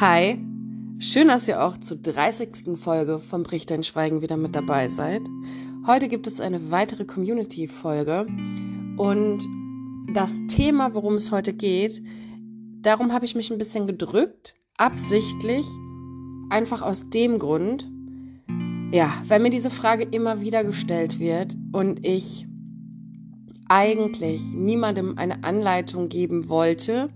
Hi, schön, dass ihr auch zur 30. Folge von Bricht dein Schweigen wieder mit dabei seid. Heute gibt es eine weitere Community-Folge und das Thema, worum es heute geht, darum habe ich mich ein bisschen gedrückt, absichtlich, einfach aus dem Grund, ja, weil mir diese Frage immer wieder gestellt wird und ich eigentlich niemandem eine Anleitung geben wollte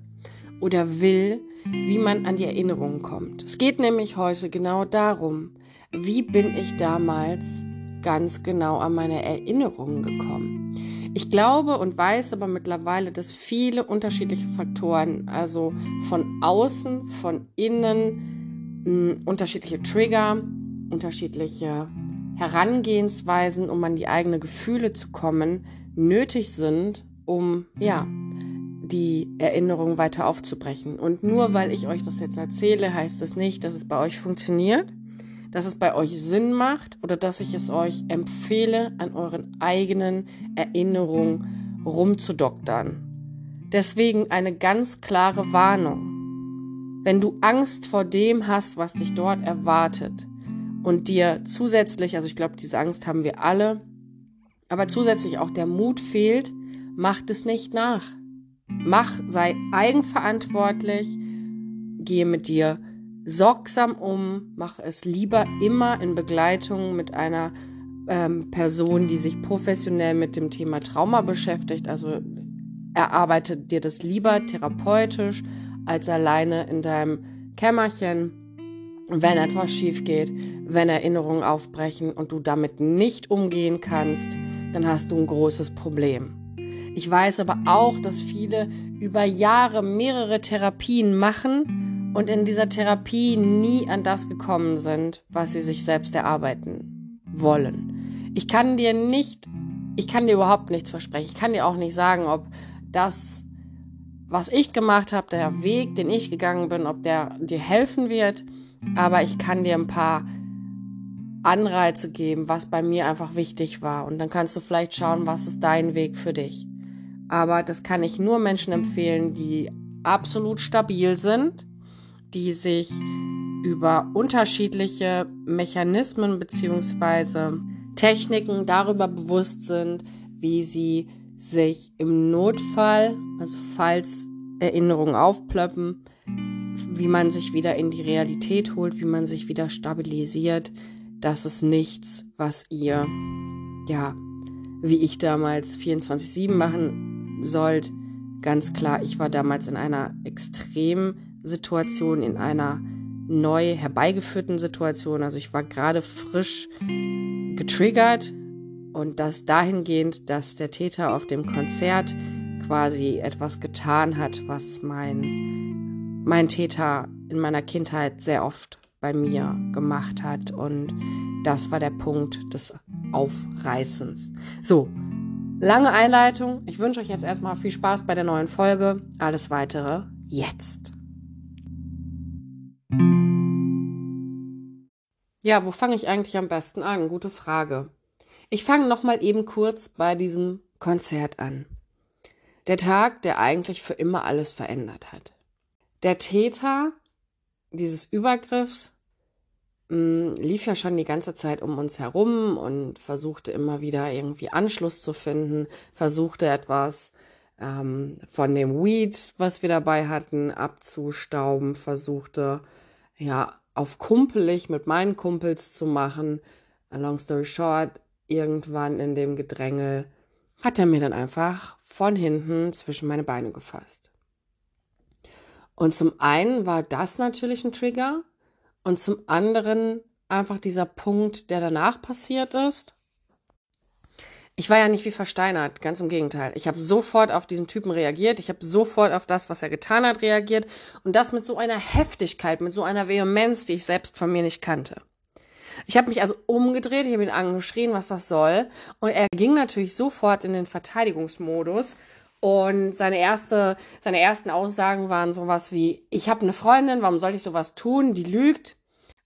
oder will, wie man an die Erinnerungen kommt. Es geht nämlich heute genau darum, wie bin ich damals ganz genau an meine Erinnerungen gekommen. Ich glaube und weiß aber mittlerweile, dass viele unterschiedliche Faktoren, also von außen, von innen, mh, unterschiedliche Trigger, unterschiedliche Herangehensweisen, um an die eigenen Gefühle zu kommen, nötig sind, um ja die Erinnerung weiter aufzubrechen. Und nur weil ich euch das jetzt erzähle, heißt das nicht, dass es bei euch funktioniert, dass es bei euch Sinn macht oder dass ich es euch empfehle, an euren eigenen Erinnerungen rumzudoktern. Deswegen eine ganz klare Warnung. Wenn du Angst vor dem hast, was dich dort erwartet und dir zusätzlich, also ich glaube, diese Angst haben wir alle, aber zusätzlich auch der Mut fehlt, macht es nicht nach. Mach, sei eigenverantwortlich, gehe mit dir sorgsam um, mach es lieber immer in Begleitung mit einer ähm, Person, die sich professionell mit dem Thema Trauma beschäftigt. Also erarbeite dir das lieber therapeutisch als alleine in deinem Kämmerchen. Wenn etwas schief geht, wenn Erinnerungen aufbrechen und du damit nicht umgehen kannst, dann hast du ein großes Problem. Ich weiß aber auch, dass viele über Jahre mehrere Therapien machen und in dieser Therapie nie an das gekommen sind, was sie sich selbst erarbeiten wollen. Ich kann dir nicht, ich kann dir überhaupt nichts versprechen. Ich kann dir auch nicht sagen, ob das, was ich gemacht habe, der Weg, den ich gegangen bin, ob der dir helfen wird. Aber ich kann dir ein paar Anreize geben, was bei mir einfach wichtig war. Und dann kannst du vielleicht schauen, was ist dein Weg für dich. Aber das kann ich nur Menschen empfehlen, die absolut stabil sind, die sich über unterschiedliche Mechanismen bzw. Techniken darüber bewusst sind, wie sie sich im Notfall, also falls Erinnerungen aufplöppen, wie man sich wieder in die Realität holt, wie man sich wieder stabilisiert. Das ist nichts, was ihr, ja, wie ich damals 24-7 machen sollt. Ganz klar, ich war damals in einer Extremsituation, in einer neu herbeigeführten Situation. Also ich war gerade frisch getriggert und das dahingehend, dass der Täter auf dem Konzert quasi etwas getan hat, was mein, mein Täter in meiner Kindheit sehr oft bei mir gemacht hat. Und das war der Punkt des Aufreißens. So, Lange Einleitung. Ich wünsche euch jetzt erstmal viel Spaß bei der neuen Folge. Alles weitere jetzt. Ja, wo fange ich eigentlich am besten an? Gute Frage. Ich fange nochmal eben kurz bei diesem Konzert an. Der Tag, der eigentlich für immer alles verändert hat. Der Täter dieses Übergriffs mh, lief ja schon die ganze Zeit um uns herum und versuchte immer wieder irgendwie Anschluss zu finden, versuchte etwas ähm, von dem Weed, was wir dabei hatten, abzustauben, versuchte ja auf kumpelig mit meinen Kumpels zu machen. Long story short, irgendwann in dem Gedrängel hat er mir dann einfach von hinten zwischen meine Beine gefasst. Und zum einen war das natürlich ein Trigger, und zum anderen einfach dieser Punkt, der danach passiert ist. Ich war ja nicht wie versteinert, ganz im Gegenteil. Ich habe sofort auf diesen Typen reagiert, ich habe sofort auf das, was er getan hat, reagiert und das mit so einer Heftigkeit, mit so einer Vehemenz, die ich selbst von mir nicht kannte. Ich habe mich also umgedreht, ich habe ihn angeschrien, was das soll und er ging natürlich sofort in den Verteidigungsmodus und seine, erste, seine ersten Aussagen waren sowas wie, ich habe eine Freundin, warum sollte ich sowas tun? Die lügt.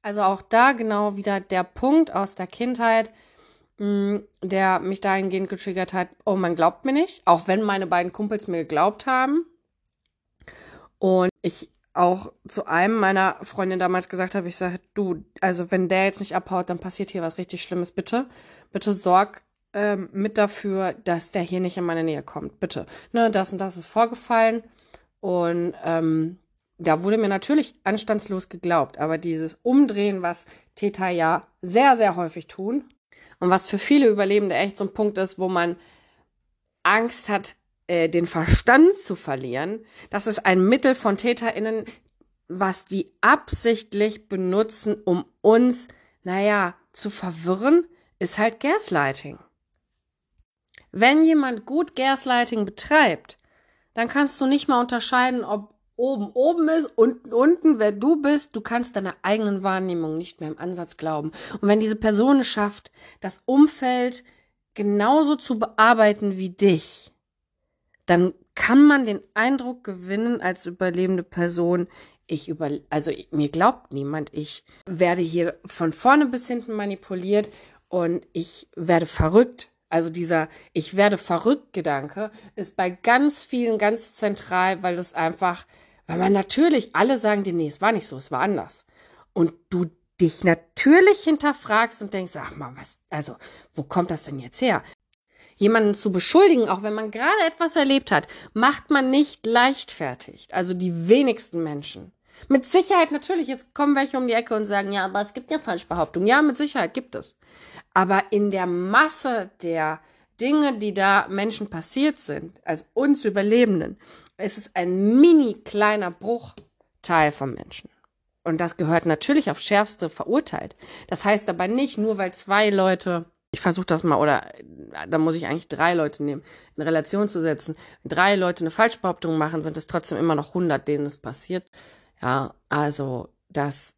Also auch da genau wieder der Punkt aus der Kindheit, mh, mm, der mich dahingehend getriggert hat, oh, man glaubt mir nicht, auch wenn meine beiden Kumpels mir geglaubt haben. Und ich auch zu einem meiner Freundinnen damals gesagt habe, ich sage, du, also wenn der jetzt nicht abhaut, dann passiert hier was richtig Schlimmes. Bitte, bitte sorg ähm, mit dafür, dass der hier nicht in meine Nähe kommt. Bitte. Ne, das und das ist vorgefallen. Und ähm, da wurde mir natürlich anstandslos geglaubt. Aber dieses Umdrehen, was Täter ja sehr, sehr häufig tun und was für viele Überlebende echt so ein Punkt ist, wo man Angst hat, äh, den Verstand zu verlieren, das ist ein Mittel von TäterInnen, was die absichtlich benutzen, um uns, naja, zu verwirren, ist halt Gaslighting. Wenn jemand gut Gaslighting betreibt, dann kannst du nicht mal unterscheiden, ob oben oben ist, unten unten, wer du bist. Du kannst deiner eigenen Wahrnehmung nicht mehr im Ansatz glauben. Und wenn diese Person es schafft, das Umfeld genauso zu bearbeiten wie dich, dann kann man den Eindruck gewinnen als überlebende Person, ich über, also mir glaubt niemand, ich werde hier von vorne bis hinten manipuliert und ich werde verrückt. Also dieser Ich werde verrückt Gedanke ist bei ganz vielen ganz zentral, weil das einfach, weil man natürlich alle sagen dir, nee, es war nicht so, es war anders. Und du dich natürlich hinterfragst und denkst, ach mal, was, also, wo kommt das denn jetzt her? Jemanden zu beschuldigen, auch wenn man gerade etwas erlebt hat, macht man nicht leichtfertig. Also die wenigsten Menschen. Mit Sicherheit natürlich, jetzt kommen welche um die Ecke und sagen, ja, aber es gibt ja Falschbehauptungen. Ja, mit Sicherheit gibt es. Aber in der Masse der Dinge, die da Menschen passiert sind, als uns Überlebenden, ist es ein mini kleiner Bruchteil von Menschen. Und das gehört natürlich auf schärfste verurteilt. Das heißt aber nicht, nur weil zwei Leute, ich versuche das mal, oder da muss ich eigentlich drei Leute nehmen, in Relation zu setzen. Wenn drei Leute eine Falschbehauptung machen, sind es trotzdem immer noch 100, denen es passiert. Ja, also das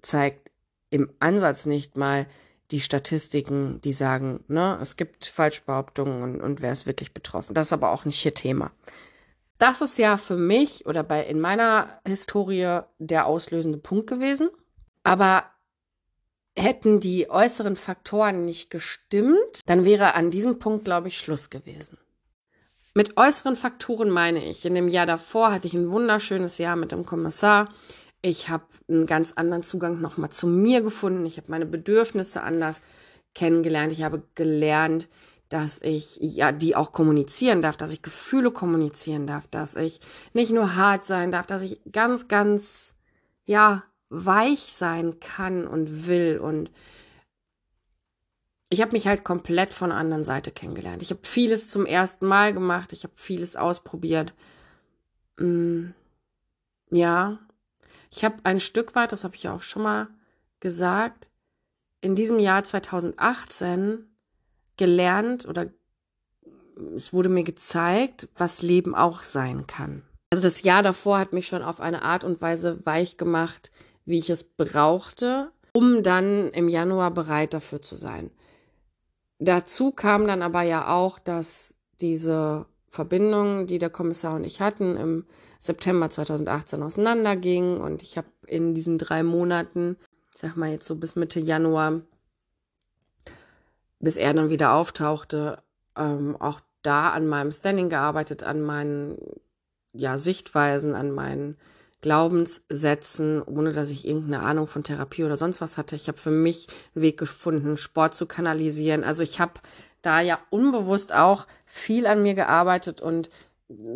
zeigt im Ansatz nicht mal die Statistiken, die sagen, ne, es gibt Falschbehauptungen und, und wer ist wirklich betroffen. Das ist aber auch nicht hier Thema. Das ist ja für mich oder bei in meiner Historie der auslösende Punkt gewesen. Aber hätten die äußeren Faktoren nicht gestimmt, dann wäre an diesem Punkt, glaube ich, Schluss gewesen. Mit äußeren Faktoren meine ich, in dem Jahr davor hatte ich ein wunderschönes Jahr mit dem Kommissar. Ich habe einen ganz anderen Zugang nochmal zu mir gefunden. Ich habe meine Bedürfnisse anders kennengelernt. Ich habe gelernt, dass ich ja die auch kommunizieren darf, dass ich Gefühle kommunizieren darf, dass ich nicht nur hart sein darf, dass ich ganz, ganz ja weich sein kann und will und ich habe mich halt komplett von der anderen Seite kennengelernt. Ich habe vieles zum ersten Mal gemacht, ich habe vieles ausprobiert. Mm, ja, ich habe ein Stück weit, das habe ich ja auch schon mal gesagt, in diesem Jahr 2018 gelernt oder es wurde mir gezeigt, was Leben auch sein kann. Also das Jahr davor hat mich schon auf eine Art und Weise weich gemacht, wie ich es brauchte, um dann im Januar bereit dafür zu sein. Dazu kam dann aber ja auch, dass diese Verbindung, die der Kommissar und ich hatten, im September 2018 auseinanderging. Und ich habe in diesen drei Monaten, ich sag mal jetzt so bis Mitte Januar, bis er dann wieder auftauchte, ähm, auch da an meinem Standing gearbeitet, an meinen ja, Sichtweisen, an meinen Glaubenssätzen, ohne dass ich irgendeine Ahnung von Therapie oder sonst was hatte. Ich habe für mich einen Weg gefunden, Sport zu kanalisieren. Also ich habe da ja unbewusst auch viel an mir gearbeitet und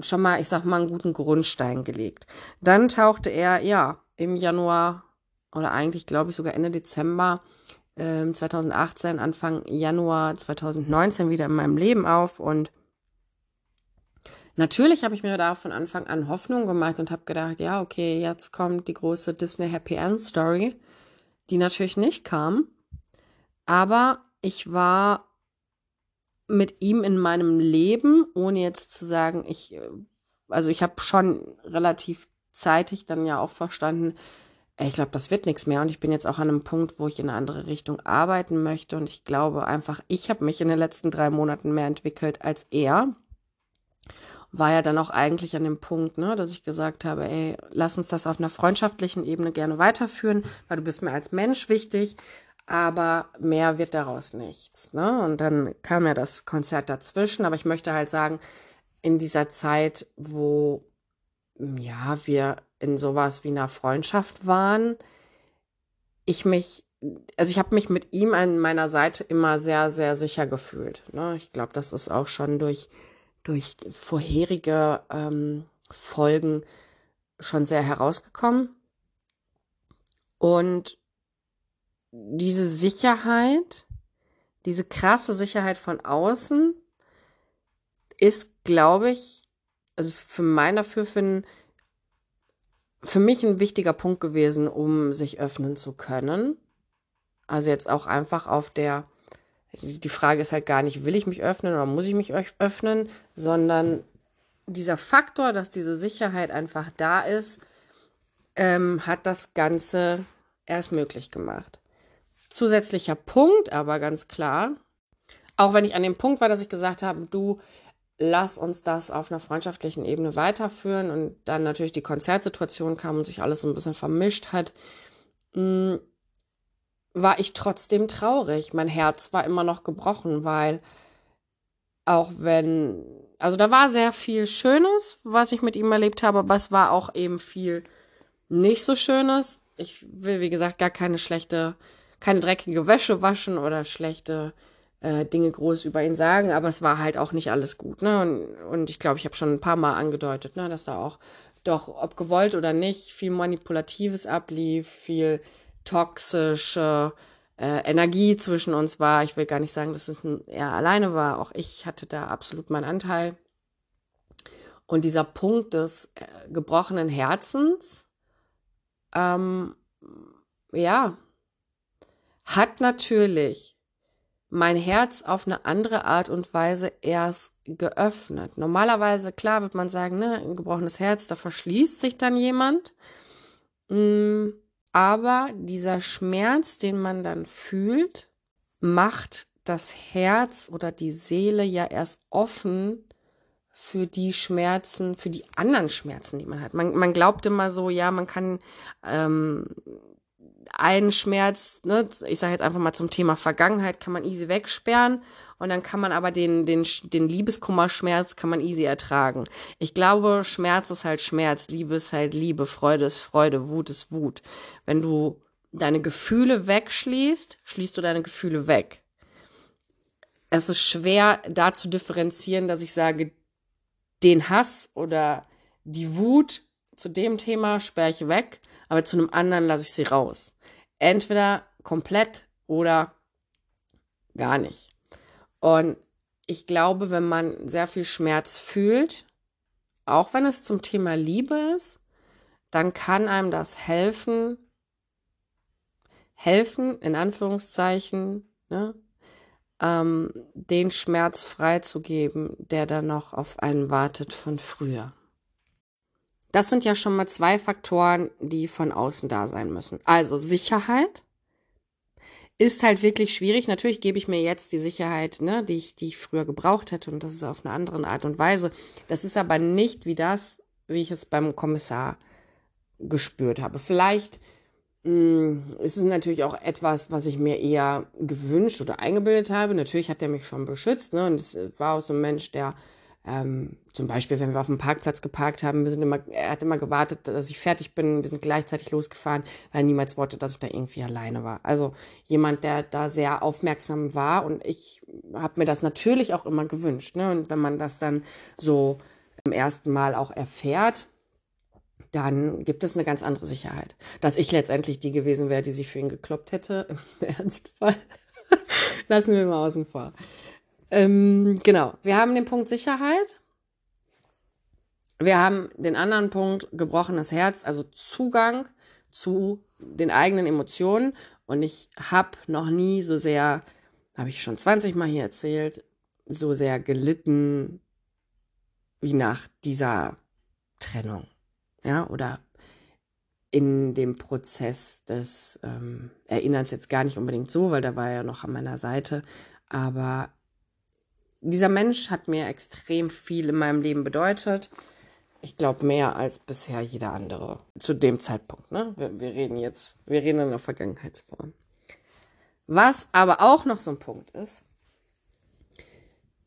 schon mal, ich sag mal, einen guten Grundstein gelegt. Dann tauchte er, ja, im Januar oder eigentlich glaube ich sogar Ende Dezember äh, 2018, Anfang Januar 2019 wieder in meinem Leben auf und Natürlich habe ich mir da von Anfang an Hoffnung gemacht und habe gedacht, ja, okay, jetzt kommt die große Disney Happy End Story, die natürlich nicht kam. Aber ich war mit ihm in meinem Leben, ohne jetzt zu sagen, ich, also ich habe schon relativ zeitig dann ja auch verstanden, ich glaube, das wird nichts mehr. Und ich bin jetzt auch an einem Punkt, wo ich in eine andere Richtung arbeiten möchte. Und ich glaube einfach, ich habe mich in den letzten drei Monaten mehr entwickelt als er war ja dann auch eigentlich an dem Punkt, ne, dass ich gesagt habe, ey, lass uns das auf einer freundschaftlichen Ebene gerne weiterführen, weil du bist mir als Mensch wichtig, aber mehr wird daraus nichts. Ne? Und dann kam ja das Konzert dazwischen, aber ich möchte halt sagen, in dieser Zeit, wo ja, wir in sowas wie einer Freundschaft waren, ich mich, also ich habe mich mit ihm an meiner Seite immer sehr, sehr sicher gefühlt. Ne? Ich glaube, das ist auch schon durch, durch vorherige ähm, Folgen schon sehr herausgekommen. Und diese Sicherheit, diese krasse Sicherheit von außen ist, glaube ich, also für mein Dafürfinden, für mich ein wichtiger Punkt gewesen, um sich öffnen zu können. Also jetzt auch einfach auf der, die Frage ist halt gar nicht, will ich mich öffnen oder muss ich mich öffnen, sondern dieser Faktor, dass diese Sicherheit einfach da ist, ähm, hat das Ganze erst möglich gemacht. Zusätzlicher Punkt, aber ganz klar, auch wenn ich an dem Punkt war, dass ich gesagt habe, du lass uns das auf einer freundschaftlichen Ebene weiterführen und dann natürlich die Konzertsituation kam und sich alles so ein bisschen vermischt hat, mh, mm, war ich trotzdem traurig. Mein Herz war immer noch gebrochen, weil auch wenn, also da war sehr viel Schönes, was ich mit ihm erlebt habe, aber es war auch eben viel nicht so Schönes. Ich will, wie gesagt, gar keine schlechte, keine dreckige Wäsche waschen oder schlechte äh, Dinge groß über ihn sagen, aber es war halt auch nicht alles gut. Ne? Und, und ich glaube, ich habe schon ein paar Mal angedeutet, ne, dass da auch doch, ob gewollt oder nicht, viel Manipulatives ablief, viel toxische äh, Energie zwischen uns war. Ich will gar nicht sagen, dass es er alleine war. Auch ich hatte da absolut meinen Anteil. Und dieser Punkt des äh, gebrochenen Herzens, ähm, ja, hat natürlich mein Herz auf eine andere Art und Weise erst geöffnet. Normalerweise, klar, wird man sagen, ne, ein gebrochenes Herz, da verschließt sich dann jemand. Mm, aber dieser Schmerz, den man dann fühlt, macht das Herz oder die Seele ja erst offen für die Schmerzen, für die anderen Schmerzen, die man hat. Man, man glaubt immer so, ja, man kann ähm, einen Schmerz, ne, ich sage jetzt einfach mal zum Thema Vergangenheit, kann man easy wegsperren und dann kann man aber den, den, den Liebeskummerschmerz kann man easy ertragen. Ich glaube, Schmerz ist halt Schmerz, Liebe ist halt Liebe, Freude ist Freude, Wut ist Wut. Wenn du deine Gefühle wegschließt, schließt du deine Gefühle weg. Es ist schwer, da zu differenzieren, dass ich sage, den Hass oder die Wut zu dem Thema sperre ich weg, aber zu einem anderen lasse ich sie raus. Entweder komplett oder gar nicht. Und ich glaube, wenn man sehr viel Schmerz fühlt, auch wenn es zum Thema Liebe ist, dann kann einem das helfen, helfen, in Anführungszeichen, ne, ähm, den Schmerz freizugeben, der dann noch auf einen wartet von früher. Das sind ja schon mal zwei Faktoren, die von außen da sein müssen. Also Sicherheit ist halt wirklich schwierig. Natürlich gebe ich mir jetzt die Sicherheit, ne, die ich, die ich früher gebraucht hätte und das ist auf eine andere Art und Weise. Das ist aber nicht wie das, wie ich es beim Kommissar gespürt habe. Vielleicht mh, hm, ist es natürlich auch etwas, was ich mir eher gewünscht oder eingebildet habe. Natürlich hat er mich schon beschützt, ne, und es war auch so ein Mensch, der ähm, zum Beispiel, wenn wir auf dem Parkplatz geparkt haben, wir sind immer, er hat immer gewartet, dass ich fertig bin. Wir sind gleichzeitig losgefahren, weil er niemals wollte, dass ich da irgendwie alleine war. Also jemand, der da sehr aufmerksam war und ich habe mir das natürlich auch immer gewünscht. Ne? Und wenn man das dann so im ersten Mal auch erfährt, dann gibt es eine ganz andere Sicherheit. Dass ich letztendlich die gewesen wäre, die sich für ihn gekloppt hätte, im Ernstfall, lassen wir mal außen vor. Ähm, genau, wir haben den Punkt Sicherheit. Wir haben den anderen Punkt gebrochenes Herz, also Zugang zu den eigenen Emotionen. Und ich habe noch nie so sehr, habe ich schon 20 Mal hier erzählt, so sehr gelitten wie nach dieser Trennung. Ja, oder in dem Prozess des ähm, Erinnerns jetzt gar nicht unbedingt so, weil da war er ja noch an meiner Seite, aber dieser Mensch hat mir extrem viel in meinem Leben bedeutet. Ich glaube, mehr als bisher jeder andere. Zu dem Zeitpunkt, ne? Wir, wir reden jetzt, wir reden in der Vergangenheitsform. Was aber auch noch so ein Punkt ist,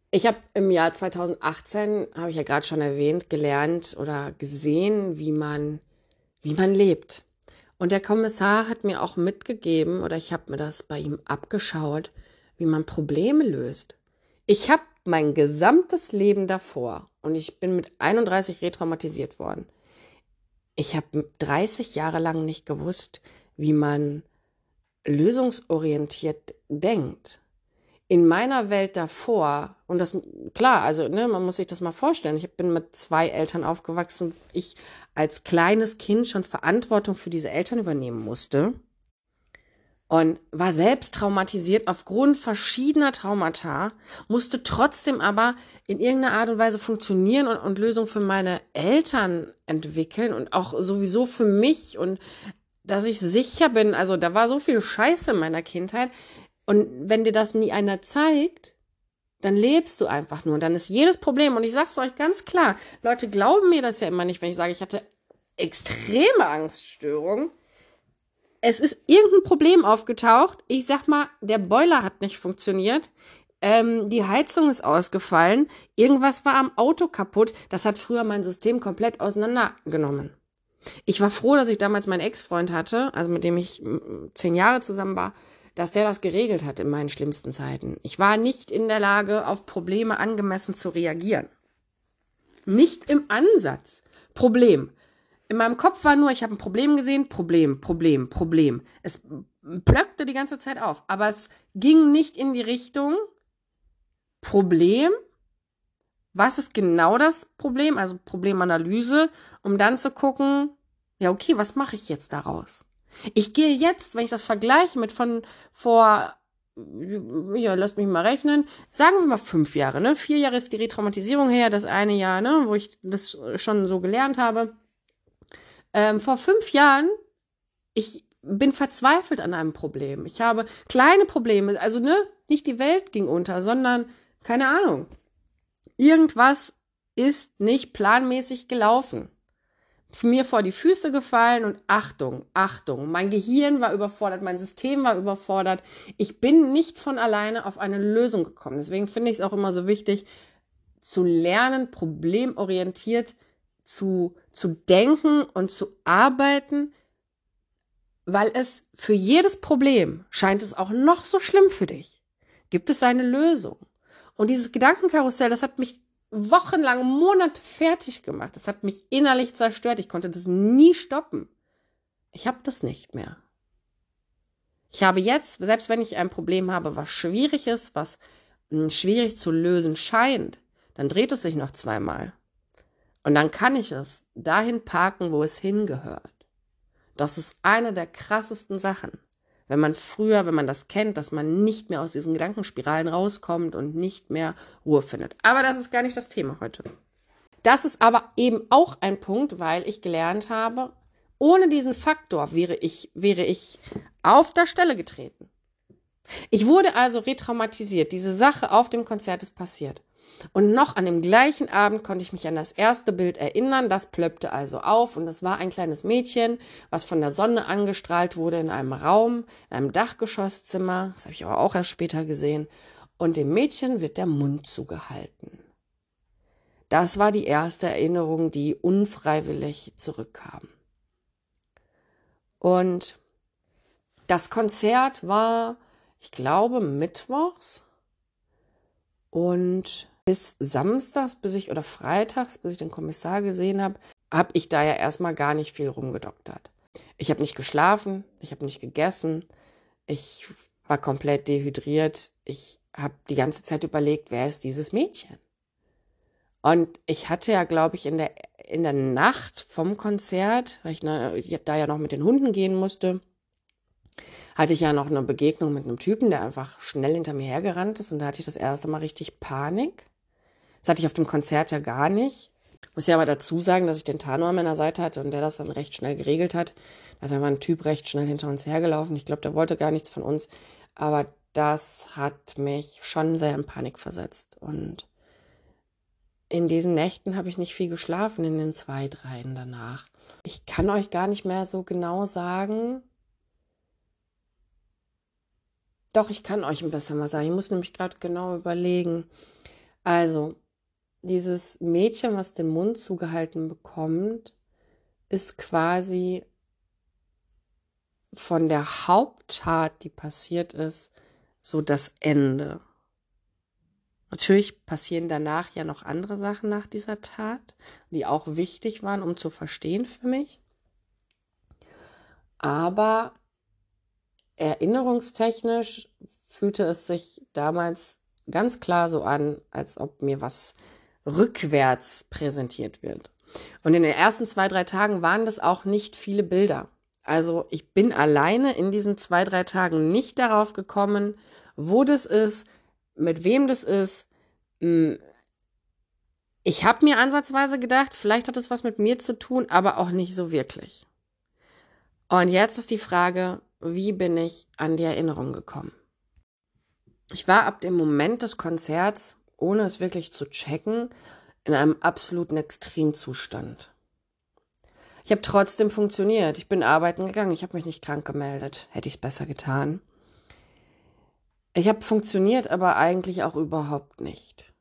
ich habe im Jahr 2018, habe ich ja gerade schon erwähnt, gelernt oder gesehen, wie man wie man lebt. Und der Kommissar hat mir auch mitgegeben, oder ich habe mir das bei ihm abgeschaut, wie man Probleme löst. Ich habe mein gesamtes Leben davor und ich bin mit 31 retraumatisiert worden. Ich habe 30 Jahre lang nicht gewusst, wie man lösungsorientiert denkt in meiner Welt davor, und das, klar, also, ne, man muss sich das mal vorstellen. Ich bin mit zwei Eltern aufgewachsen. Ich als kleines Kind schon Verantwortung für diese Eltern übernehmen musste. Und war selbst traumatisiert aufgrund verschiedener Traumata, musste trotzdem aber in irgendeiner Art und Weise funktionieren und, und Lösungen für meine Eltern entwickeln und auch sowieso für mich und dass ich sicher bin. Also da war so viel Scheiße in meiner Kindheit. Und wenn dir das nie einer zeigt, dann lebst du einfach nur. Und dann ist jedes Problem, und ich sage es euch ganz klar, Leute glauben mir das ja immer nicht, wenn ich sage, ich hatte extreme Angststörungen. Es ist irgendein Problem aufgetaucht. Ich sag mal, der Boiler hat nicht funktioniert. Ähm, die Heizung ist ausgefallen. Irgendwas war am Auto kaputt. Das hat früher mein System komplett auseinandergenommen. Ich war froh, dass ich damals meinen Ex-Freund hatte, also mit dem ich zehn Jahre zusammen war, dass der das geregelt hat in meinen schlimmsten Zeiten. Ich war nicht in der Lage, auf Probleme angemessen zu reagieren. Nicht im Ansatz. Problem. In meinem Kopf war nur, ich habe ein Problem gesehen, Problem, Problem, Problem. Es plöckte die ganze Zeit auf, aber es ging nicht in die Richtung Problem. Was ist genau das Problem? Also Problemanalyse, um dann zu gucken, ja, okay, was mache ich jetzt daraus? Ich gehe jetzt, wenn ich das vergleiche mit von vor, ja, lasst mich mal rechnen, sagen wir mal fünf Jahre, ne? Vier Jahre ist die Retraumatisierung her, das eine Jahr, ne, wo ich das schon so gelernt habe. Ähm, vor fünf Jahren, ich bin verzweifelt an einem Problem. Ich habe kleine Probleme, also ne, nicht die Welt ging unter, sondern keine Ahnung. Irgendwas ist nicht planmäßig gelaufen mir vor die Füße gefallen und Achtung, Achtung, mein Gehirn war überfordert, mein System war überfordert. Ich bin nicht von alleine auf eine Lösung gekommen. Deswegen finde ich es auch immer so wichtig, zu lernen, problemorientiert zu, zu denken und zu arbeiten, weil es für jedes Problem scheint es auch noch so schlimm für dich. Gibt es eine Lösung? Und dieses Gedankenkarussell, das hat mich wochenlang, Monate fertig gemacht. Das hat mich innerlich zerstört. Ich konnte das nie stoppen. Ich habe das nicht mehr. Ich habe jetzt, selbst wenn ich ein Problem habe, was schwierig ist, was hm, schwierig zu lösen scheint, dann dreht es sich noch zweimal. Und dann kann ich es dahin parken, wo es hingehört. Das ist eine der krassesten Sachen wenn man früher, wenn man das kennt, dass man nicht mehr aus diesen Gedankenspiralen rauskommt und nicht mehr Ruhe findet. Aber das ist gar nicht das Thema heute. Das ist aber eben auch ein Punkt, weil ich gelernt habe, ohne diesen Faktor wäre ich, wäre ich auf der Stelle getreten. Ich wurde also retraumatisiert. Diese Sache auf dem Konzert ist passiert. Und noch an dem gleichen Abend konnte ich mich an das erste Bild erinnern. Das plöppte also auf und das war ein kleines Mädchen, was von der Sonne angestrahlt wurde in einem Raum, in einem Dachgeschosszimmer. Das habe ich aber auch erst später gesehen. Und dem Mädchen wird der Mund zugehalten. Das war die erste Erinnerung, die unfreiwillig zurückkam. Und das Konzert war, ich glaube, mittwochs. Und bis samstags, bis ich oder freitags, bis ich den Kommissar gesehen habe, habe ich da ja erstmal gar nicht viel rumgedoktert. Ich habe nicht geschlafen, ich habe nicht gegessen, ich war komplett dehydriert. Ich habe die ganze Zeit überlegt, wer ist dieses Mädchen? Und ich hatte ja, glaube ich, in der, in der Nacht vom Konzert, weil ich da ja noch mit den Hunden gehen musste, hatte ich ja noch eine Begegnung mit einem Typen, der einfach schnell hinter mir hergerannt ist und da hatte ich das erste Mal richtig Panik. Das hatte ich auf dem Konzert ja gar nicht. Muss ja aber dazu sagen, dass ich den Tano an meiner Seite hatte und der das dann recht schnell geregelt hat. Da ist einfach ein Typ recht schnell hinter uns hergelaufen. Ich glaube, der wollte gar nichts von uns. Aber das hat mich schon sehr in Panik versetzt. Und in diesen Nächten habe ich nicht viel geschlafen, in den zwei, dreien danach. Ich kann euch gar nicht mehr so genau sagen. Doch, ich kann euch ein bisschen was sagen. Ich muss nämlich gerade genau überlegen. Also, dieses Mädchen, was den Mund zugehalten bekommt, ist quasi von der Haupttat, die passiert ist, so das Ende. Natürlich passieren danach ja noch andere Sachen nach dieser Tat, die auch wichtig waren, um zu verstehen für mich. Aber erinnerungstechnisch fühlte es sich damals ganz klar so an, als ob mir was rückwärts präsentiert wird. Und in den ersten zwei, drei Tagen waren das auch nicht viele Bilder. Also ich bin alleine in diesen zwei, drei Tagen nicht darauf gekommen, wo das ist, mit wem das ist. Hm, ich habe mir ansatzweise gedacht, vielleicht hat es was mit mir zu tun, aber auch nicht so wirklich. Und jetzt ist die Frage, wie bin ich an die Erinnerung gekommen? Ich war ab dem Moment des Konzerts, ohne es wirklich zu checken, in einem absoluten Extremzustand. Ich habe trotzdem funktioniert. Ich bin arbeiten gegangen. Ich habe mich nicht krank gemeldet. Hätte ich es besser getan. Ich habe funktioniert, aber eigentlich auch überhaupt nicht.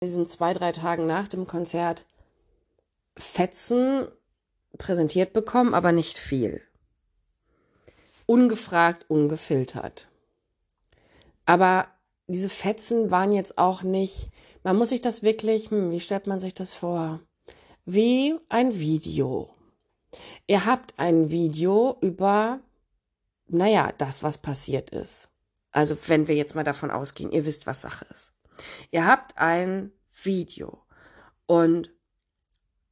In diesen zwei, drei Tagen nach dem Konzert Fetzen präsentiert bekommen, aber nicht viel. Ungefragt, ungefiltert. Aber diese Fetzen waren jetzt auch nicht, man muss sich das wirklich, hm, wie stellt man sich das vor? Wie ein Video. Ihr habt ein Video über, naja, das, was passiert ist. Also wenn wir jetzt mal davon ausgehen, ihr wisst, was Sache ist. Ihr habt ein Video und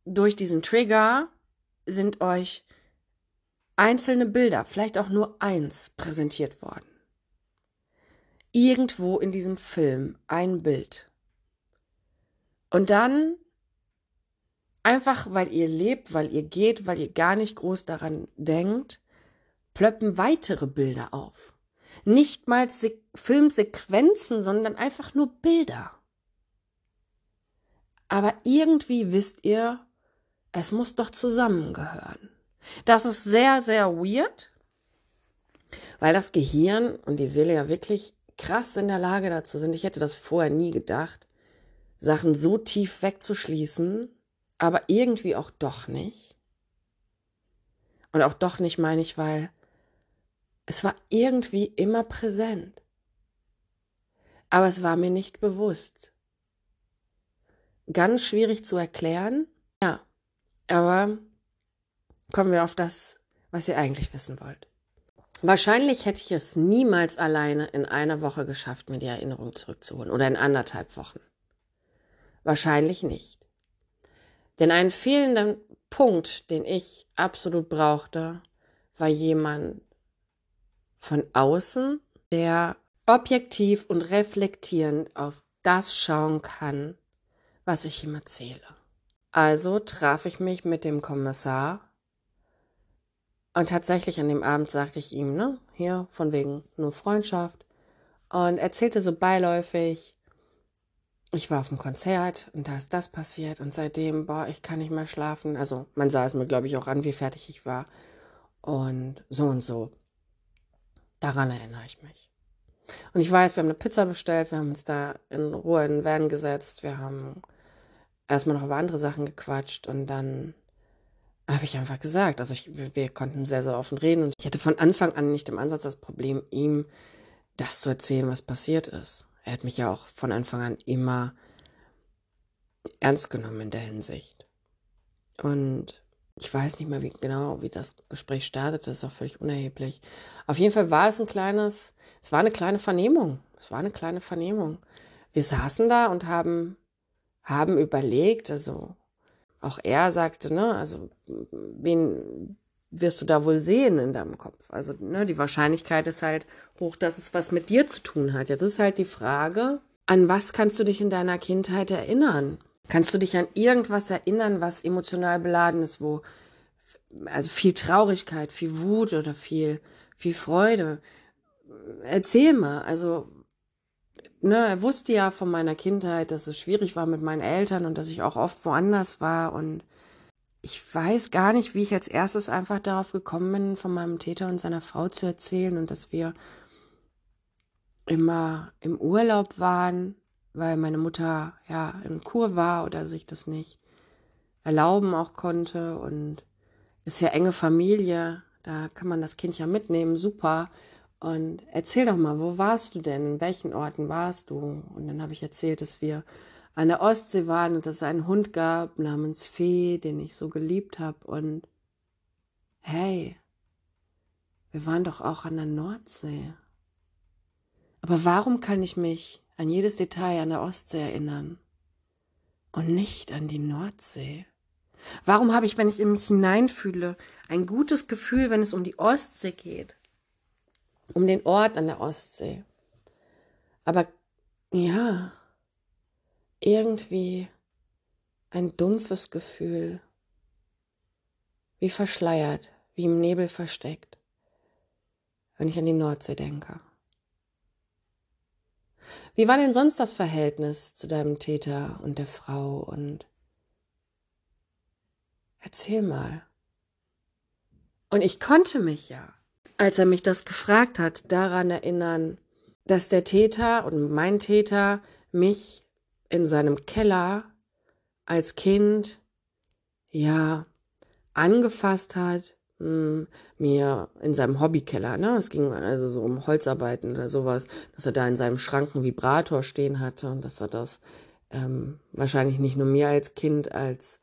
durch diesen Trigger sind euch einzelne Bilder, vielleicht auch nur eins, präsentiert worden irgendwo in diesem Film ein Bild. Und dann einfach, weil ihr lebt, weil ihr geht, weil ihr gar nicht groß daran denkt, plöppen weitere Bilder auf. Nicht mal Se Filmsequenzen, sondern einfach nur Bilder. Aber irgendwie wisst ihr, es muss doch zusammengehören. Das ist sehr, sehr weird, weil das Gehirn und die Seele ja wirklich krass in der Lage dazu sind. Ich hätte das vorher nie gedacht, Sachen so tief wegzuschließen, aber irgendwie auch doch nicht. Und auch doch nicht meine ich, weil es war irgendwie immer präsent. Aber es war mir nicht bewusst. Ganz schwierig zu erklären. Ja, aber kommen wir auf das, was ihr eigentlich wissen wollt. Wahrscheinlich hätte ich es niemals alleine in einer Woche geschafft, mir die Erinnerung zurückzuholen oder in anderthalb Wochen. Wahrscheinlich nicht. Denn einen fehlenden Punkt, den ich absolut brauchte, war jemand von außen, der objektiv und reflektierend auf das schauen kann, was ich ihm erzähle. Also traf ich mich mit dem Kommissar und tatsächlich an dem Abend sagte ich ihm, ne, hier von wegen nur Freundschaft und erzählte so beiläufig, ich war auf dem Konzert und da ist das passiert und seitdem, boah, ich kann nicht mehr schlafen. Also man sah es mir, glaube ich, auch an, wie fertig ich war und so und so. Daran erinnere ich mich. Und ich weiß, wir haben eine Pizza bestellt, wir haben uns da in Ruhe in den Van gesetzt, wir haben erstmal noch über andere Sachen gequatscht und dann habe ich einfach gesagt. Also ich, wir konnten sehr, sehr offen reden und ich hatte von Anfang an nicht im Ansatz das Problem, ihm das zu erzählen, was passiert ist. Er hat mich ja auch von Anfang an immer ernst genommen in der Hinsicht. Und ich weiß nicht mehr wie genau, wie das Gespräch startete, ist auch völlig unerheblich. Auf jeden Fall war es ein kleines, es war eine kleine Vernehmung. Es war eine kleine Vernehmung. Wir saßen da und haben, haben überlegt, also auch er sagte, ne, also wen wirst du da wohl sehen in deinem Kopf? Also, ne, die Wahrscheinlichkeit ist halt hoch, dass es was mit dir zu tun hat. Jetzt ist halt die Frage, an was kannst du dich in deiner Kindheit erinnern? Kannst du dich an irgendwas erinnern, was emotional beladen ist, wo also viel Traurigkeit, viel Wut oder viel viel Freude? Erzähl mal, also ne, er wusste ja von meiner Kindheit, dass es schwierig war mit meinen Eltern und dass ich auch oft woanders war und ich weiß gar nicht, wie ich als erstes einfach darauf gekommen bin, von meinem Täter und seiner Frau zu erzählen und dass wir immer im Urlaub waren, weil meine Mutter ja in Kur war oder sich das nicht erlauben auch konnte und ist ja enge Familie, da kann man das Kind ja mitnehmen, super. Und erzähl doch mal, wo warst du denn? In welchen Orten warst du? Und dann habe ich erzählt, dass wir an der Ostsee waren und dass es einen Hund gab namens Fee, den ich so geliebt habe. Und hey, wir waren doch auch an der Nordsee. Aber warum kann ich mich an jedes Detail an der Ostsee erinnern und nicht an die Nordsee? Warum habe ich, wenn ich in mich hineinfühle, ein gutes Gefühl, wenn es um die Ostsee geht? Um den Ort an der Ostsee. Aber ja, irgendwie ein dumpfes Gefühl, wie verschleiert, wie im Nebel versteckt, wenn ich an die Nordsee denke. Wie war denn sonst das Verhältnis zu deinem Täter und der Frau und Erzähl mal. Und ich konnte mich ja, als er mich das gefragt hat, daran erinnern, dass der Täter und mein Täter mich in seinem Keller als Kind ja angefasst hat, hm, mir in seinem Hobbykeller, ne? Es ging also so um Holzarbeiten oder sowas, dass er da in seinem Schrank einen Vibrator stehen hatte und dass er das ähm, wahrscheinlich nicht nur mir als Kind als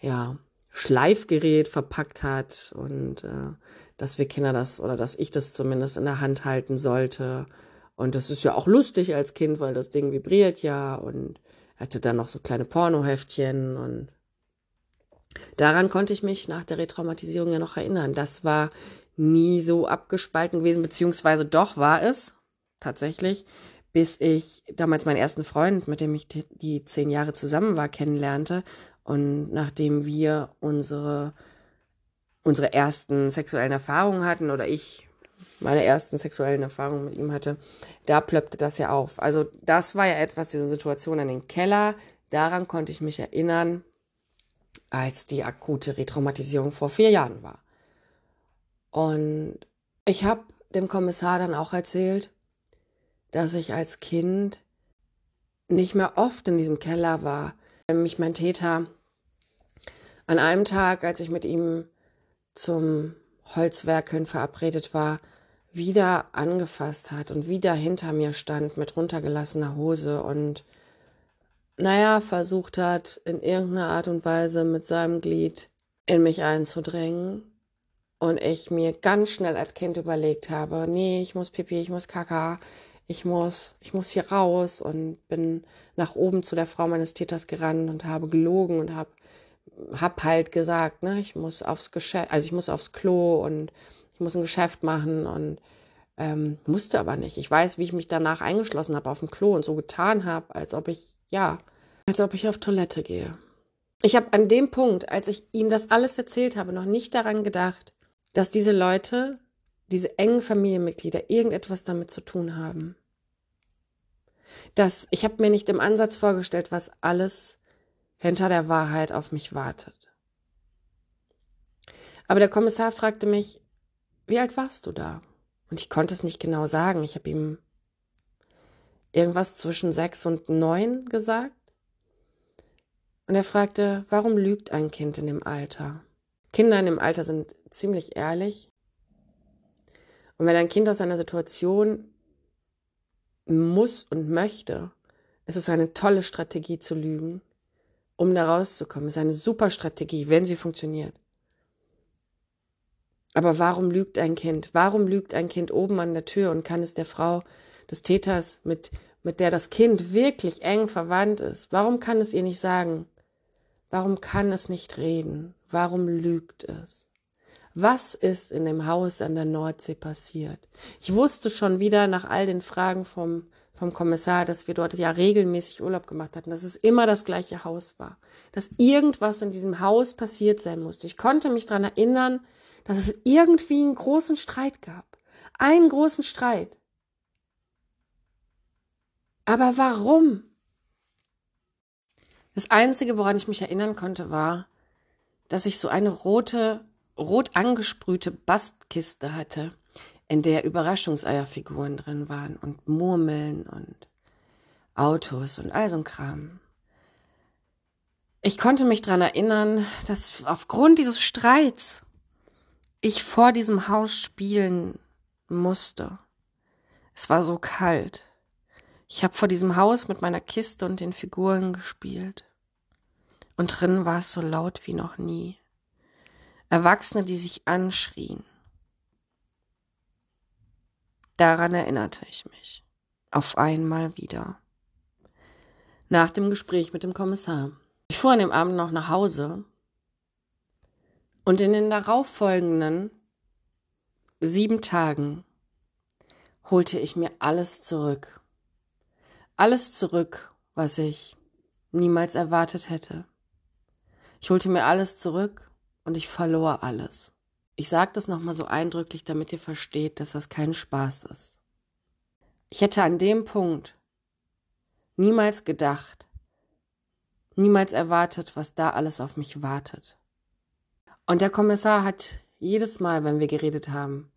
ja Schleifgerät verpackt hat und äh, dass wir Kinder das oder dass ich das zumindest in der Hand halten sollte. Und das ist ja auch lustig als Kind, weil das Ding vibriert ja und hatte dann noch so kleine Pornoheftchen und daran konnte ich mich nach der Retraumatisierung ja noch erinnern. Das war nie so abgespalten gewesen, beziehungsweise doch war es tatsächlich, bis ich damals meinen ersten Freund, mit dem ich die zehn Jahre zusammen war, kennenlernte und nachdem wir unsere, unsere ersten sexuellen Erfahrungen hatten oder ich meine ersten sexuellen Erfahrungen mit ihm hatte, da plöppte das ja auf. Also das war ja etwas, diese Situation an den Keller, daran konnte ich mich erinnern, als die akute Retraumatisierung vor vier Jahren war. Und ich habe dem Kommissar dann auch erzählt, dass ich als Kind nicht mehr oft in diesem Keller war, mich mein Täter an einem Tag, als ich mit ihm zum Holzwerkeln verabredet war, wieder angefasst hat und wieder hinter mir stand mit runtergelassener Hose und naja, versucht hat, in irgendeiner Art und Weise mit seinem Glied in mich einzudrängen. Und ich mir ganz schnell als Kind überlegt habe, nee, ich muss Pipi, ich muss Kaka, ich muss, ich muss hier raus und bin nach oben zu der Frau meines Täters gerannt und habe gelogen und habe hab halt gesagt, ne, ich muss aufs Geschäft, also ich muss aufs Klo und ich muss ein Geschäft machen und ähm, musste aber nicht. Ich weiß, wie ich mich danach eingeschlossen habe auf dem Klo und so getan habe, als ob ich, ja, als ob ich auf Toilette gehe. Ich habe an dem Punkt, als ich ihm das alles erzählt habe, noch nicht daran gedacht, dass diese Leute, diese engen Familienmitglieder irgendetwas damit zu tun haben. Dass ich habe mir nicht im Ansatz vorgestellt, was alles hinter der Wahrheit auf mich wartet. Aber der Kommissar fragte mich, wie alt warst du da? Und ich konnte es nicht genau sagen. Ich habe ihm irgendwas zwischen sechs und neun gesagt. Und er fragte, warum lügt ein Kind in dem Alter? Kinder in dem Alter sind ziemlich ehrlich. Und wenn ein Kind aus einer Situation muss und möchte, ist es eine tolle Strategie zu lügen um da rauszukommen. Ist eine super Strategie, wenn sie funktioniert. Aber warum lügt ein Kind? Warum lügt ein Kind oben an der Tür und kann es der Frau des Täters, mit, mit der das Kind wirklich eng verwandt ist, warum kann es ihr nicht sagen? Warum kann es nicht reden? Warum lügt es? Was ist in dem Haus an der Nordsee passiert? Ich wusste schon wieder nach all den Fragen vom vom Kommissar, dass wir dort ja regelmäßig Urlaub gemacht hatten, dass es immer das gleiche Haus war, dass irgendwas in diesem Haus passiert sein musste. Ich konnte mich daran erinnern, dass es irgendwie einen großen Streit gab. Einen großen Streit. Aber warum? Das Einzige, woran ich mich erinnern konnte, war, dass ich so eine rote, rot angesprühte Bastkiste hatte in der Überraschungseierfiguren drin waren und Murmeln und Autos und all so ein Kram. Ich konnte mich daran erinnern, dass aufgrund dieses Streits ich vor diesem Haus spielen musste. Es war so kalt. Ich habe vor diesem Haus mit meiner Kiste und den Figuren gespielt. Und drin war es so laut wie noch nie. Erwachsene, die sich anschrien. Daran erinnerte ich mich. Auf einmal wieder. Nach dem Gespräch mit dem Kommissar. Ich fuhr an dem Abend noch nach Hause und in den darauffolgenden sieben Tagen holte ich mir alles zurück. Alles zurück, was ich niemals erwartet hätte. Ich holte mir alles zurück und ich verlor alles. Ich sage das nochmal so eindrücklich, damit ihr versteht, dass das kein Spaß ist. Ich hätte an dem Punkt niemals gedacht, niemals erwartet, was da alles auf mich wartet. Und der Kommissar hat jedes Mal, wenn wir geredet haben,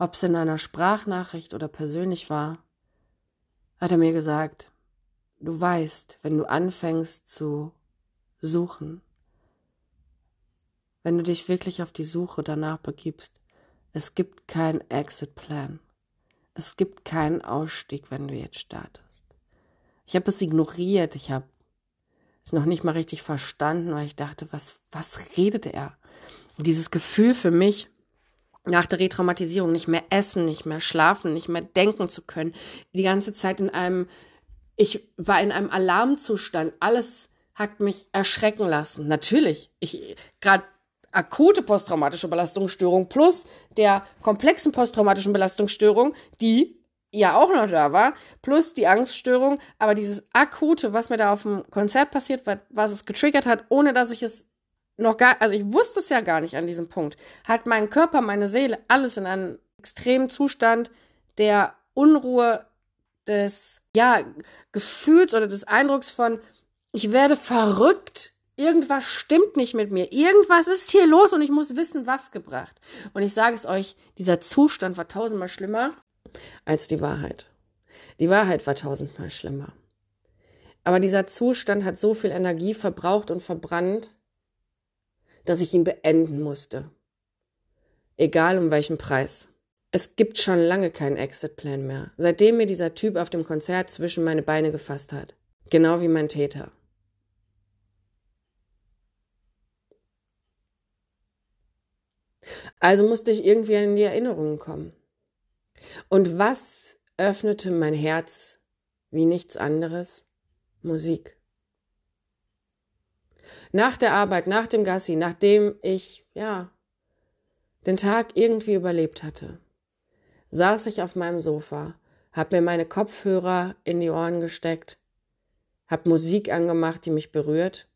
ob es in einer Sprachnachricht oder persönlich war, hat er mir gesagt, du weißt, wenn du anfängst zu suchen, wenn du dich wirklich auf die Suche danach begibst, es gibt keinen Exit-Plan. Es gibt keinen Ausstieg, wenn du jetzt startest. Ich habe es ignoriert, ich habe es noch nicht mal richtig verstanden, weil ich dachte, was, was redet er? dieses Gefühl für mich, nach der Retraumatisierung nicht mehr essen, nicht mehr schlafen, nicht mehr denken zu können, die ganze Zeit in einem, ich war in einem Alarmzustand, alles hat mich erschrecken lassen. Natürlich, ich gerade akute posttraumatische Belastungsstörung plus der komplexen posttraumatischen Belastungsstörung, die ja auch noch da war, plus die Angststörung, aber dieses akute, was mir da auf dem Konzert passiert, was es getriggert hat, ohne dass ich es noch gar, also ich wusste es ja gar nicht an diesem Punkt, hat mein Körper, meine Seele, alles in einem extremen Zustand der Unruhe, des, ja, Gefühls oder des Eindrucks von, ich werde verrückt, irgendwas stimmt nicht mit mir, irgendwas ist hier los und ich muss wissen, was gebracht. Und ich sage es euch, dieser Zustand war tausendmal schlimmer als die Wahrheit. Die Wahrheit war tausendmal schlimmer. Aber dieser Zustand hat so viel Energie verbraucht und verbrannt, dass ich ihn beenden musste. Egal um welchen Preis. Es gibt schon lange keinen Exit-Plan mehr, seitdem mir dieser Typ auf dem Konzert zwischen meine Beine gefasst hat. Genau wie mein Täter. Also musste ich irgendwie in die Erinnerungen kommen. Und was öffnete mein Herz wie nichts anderes? Musik. Nach der Arbeit, nach dem Gassi, nachdem ich, ja, den Tag irgendwie überlebt hatte, saß ich auf meinem Sofa, hab mir meine Kopfhörer in die Ohren gesteckt, hab Musik angemacht, die mich berührt,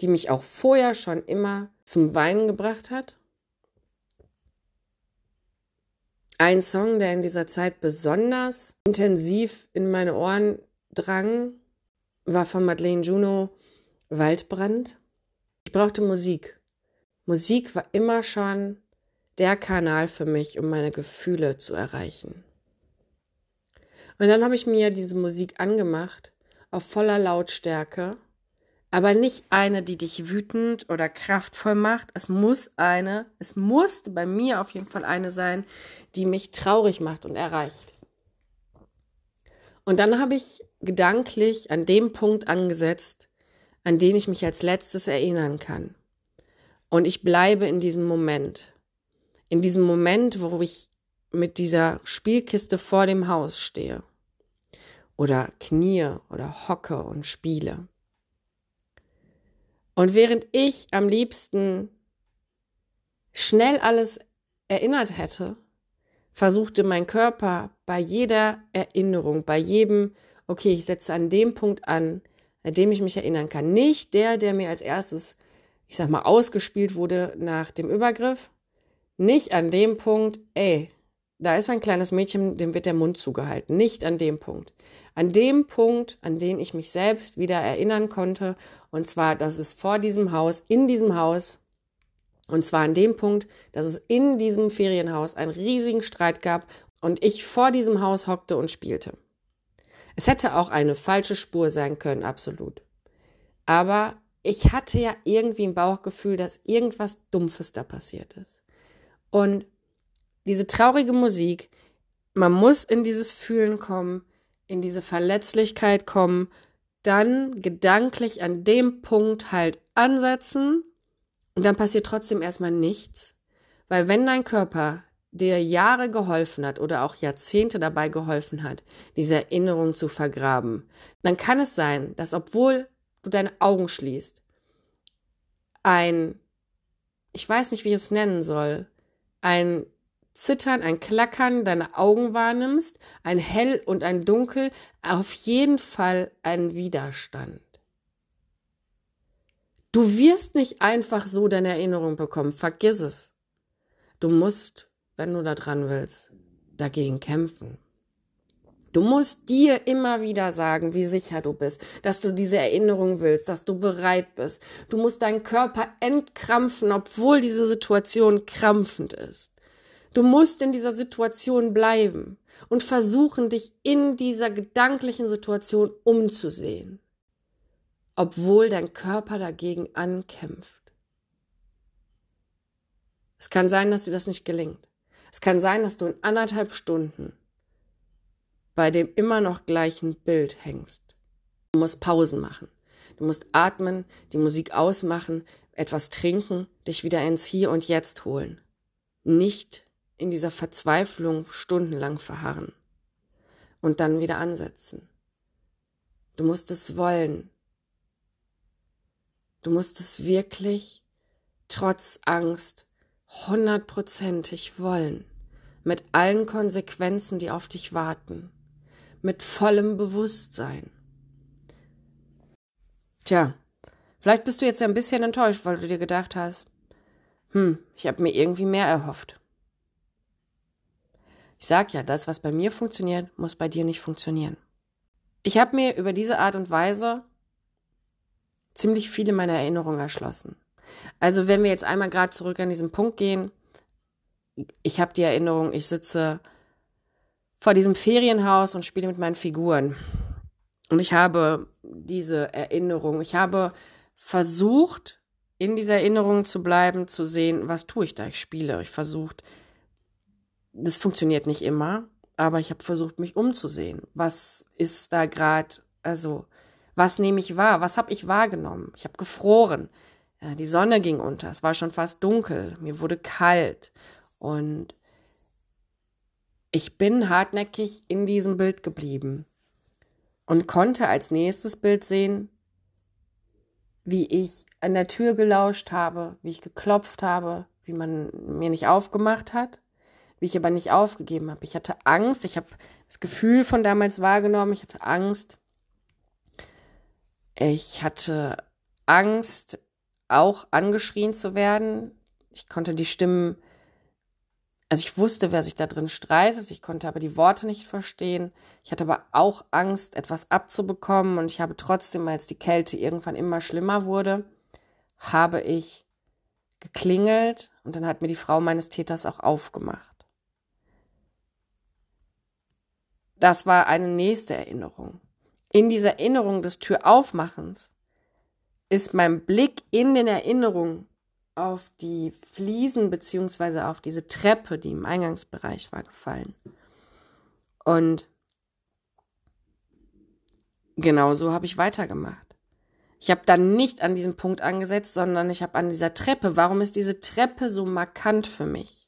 die mich auch vorher schon immer zum Weinen gebracht hat Ein Song, der in dieser Zeit besonders intensiv in meine Ohren drang, war von Madeleine Juno Waldbrand. Ich brauchte Musik. Musik war immer schon der Kanal für mich, um meine Gefühle zu erreichen. Und dann habe ich mir diese Musik angemacht, auf voller Lautstärke aber nicht eine, die dich wütend oder kraftvoll macht. Es muss eine, es muss bei mir auf jeden Fall eine sein, die mich traurig macht und erreicht. Und dann habe ich gedanklich an dem Punkt angesetzt, an den ich mich als letztes erinnern kann. Und ich bleibe in diesem Moment. In diesem Moment, wo ich mit dieser Spielkiste vor dem Haus stehe. Oder knie oder hocke und spiele. Und während ich am liebsten schnell alles erinnert hätte, versuchte mein Körper bei jeder Erinnerung, bei jedem, okay, ich setze an dem Punkt an, an dem ich mich erinnern kann. Nicht der, der mir als erstes, ich sag mal, ausgespielt wurde nach dem Übergriff. Nicht an dem Punkt, ey, da ist ein kleines Mädchen, dem wird der Mund zugehalten. Nicht an dem Punkt an dem Punkt, an den ich mich selbst wieder erinnern konnte. Und zwar, dass es vor diesem Haus, in diesem Haus, und zwar an dem Punkt, dass es in diesem Ferienhaus einen riesigen Streit gab und ich vor diesem Haus hockte und spielte. Es hätte auch eine falsche Spur sein können, absolut. Aber ich hatte ja irgendwie ein Bauchgefühl, dass irgendwas Dumpfes da passiert ist. Und diese traurige Musik, man muss in dieses Fühlen kommen, in diese Verletzlichkeit kommen, dann gedanklich an dem Punkt halt ansetzen und dann passiert trotzdem erstmal nichts, weil wenn dein Körper dir Jahre geholfen hat oder auch Jahrzehnte dabei geholfen hat, diese Erinnerung zu vergraben, dann kann es sein, dass obwohl du deine Augen schließt, ein, ich weiß nicht, wie ich es nennen soll, ein Zittern, ein Klackern deine Augen wahrnimmst, ein Hell und ein Dunkel, auf jeden Fall ein Widerstand. Du wirst nicht einfach so deine Erinnerung bekommen, vergiss es. Du musst, wenn du da dran willst, dagegen kämpfen. Du musst dir immer wieder sagen, wie sicher du bist, dass du diese Erinnerung willst, dass du bereit bist. Du musst deinen Körper entkrampfen, obwohl diese Situation krampfend ist. Du musst in dieser Situation bleiben und versuchen, dich in dieser gedanklichen Situation umzusehen, obwohl dein Körper dagegen ankämpft. Es kann sein, dass dir das nicht gelingt. Es kann sein, dass du in anderthalb Stunden bei dem immer noch gleichen Bild hängst. Du musst Pausen machen. Du musst atmen, die Musik ausmachen, etwas trinken, dich wieder ins Hier und Jetzt holen. Nicht in dieser Verzweiflung stundenlang verharren und dann wieder ansetzen. Du musst es wollen. Du musst es wirklich trotz Angst hundertprozentig wollen, mit allen Konsequenzen, die auf dich warten, mit vollem Bewusstsein. Tja, vielleicht bist du jetzt ein bisschen enttäuscht, weil du dir gedacht hast, hm, ich habe mir irgendwie mehr erhofft. Ich sag ja, das, was bei mir funktioniert, muss bei dir nicht funktionieren. Ich habe mir über diese Art und Weise ziemlich viele meiner Erinnerungen erschlossen. Also wenn wir jetzt einmal gerade zurück an diesen Punkt gehen, ich habe die Erinnerung, ich sitze vor diesem Ferienhaus und spiele mit meinen Figuren. Und ich habe diese Erinnerung, ich habe versucht, in dieser Erinnerung zu bleiben, zu sehen, was tue ich da? Ich spiele. Ich versucht, das funktioniert nicht immer, aber ich habe versucht, mich umzusehen. Was ist da gerade, also, was nehme ich wahr? Was habe ich wahrgenommen? Ich habe gefroren. Ja, die Sonne ging unter. Es war schon fast dunkel. Mir wurde kalt. Und ich bin hartnäckig in diesem Bild geblieben und konnte als nächstes Bild sehen, wie ich an der Tür gelauscht habe, wie ich geklopft habe, wie man mir nicht aufgemacht hat wie ich aber nicht aufgegeben habe. Ich hatte Angst, ich habe das Gefühl von damals wahrgenommen, ich hatte Angst. Ich hatte Angst, auch angeschrien zu werden. Ich konnte die Stimmen, also ich wusste, wer sich da drin streitet, ich konnte aber die Worte nicht verstehen. Ich hatte aber auch Angst, etwas abzubekommen und ich habe trotzdem, als die Kälte irgendwann immer schlimmer wurde, habe ich geklingelt und dann hat mir die Frau meines Täters auch aufgemacht. Das war eine nächste Erinnerung. In dieser Erinnerung des Türaufmachens ist mein Blick in den Erinnerungen auf die Fliesen beziehungsweise auf diese Treppe, die im Eingangsbereich war, gefallen. Und genau so habe ich weitergemacht. Ich habe dann nicht an diesem Punkt angesetzt, sondern ich habe an dieser Treppe. Warum ist diese Treppe so markant für mich?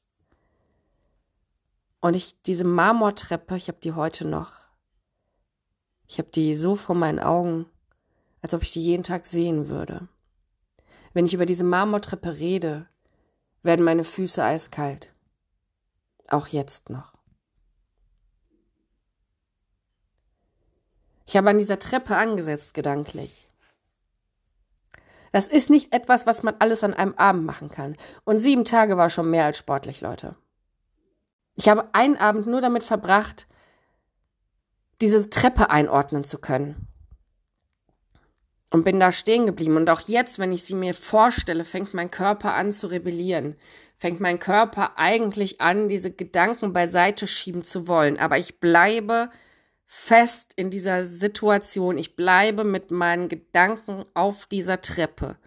Und ich, diese Marmortreppe, ich habe die heute noch. Ich habe die so vor meinen Augen, als ob ich die jeden Tag sehen würde. Wenn ich über diese Marmortreppe rede, werden meine Füße eiskalt. Auch jetzt noch. Ich habe an dieser Treppe angesetzt, gedanklich. Das ist nicht etwas, was man alles an einem Abend machen kann. Und sieben Tage war schon mehr als sportlich, Leute. Ich habe einen Abend nur damit verbracht, diese Treppe einordnen zu können. Und bin da stehen geblieben. Und auch jetzt, wenn ich sie mir vorstelle, fängt mein Körper an zu rebellieren. Fängt mein Körper eigentlich an, diese Gedanken beiseite schieben zu wollen. Aber ich bleibe fest in dieser Situation. Ich bleibe mit meinen Gedanken auf dieser Treppe.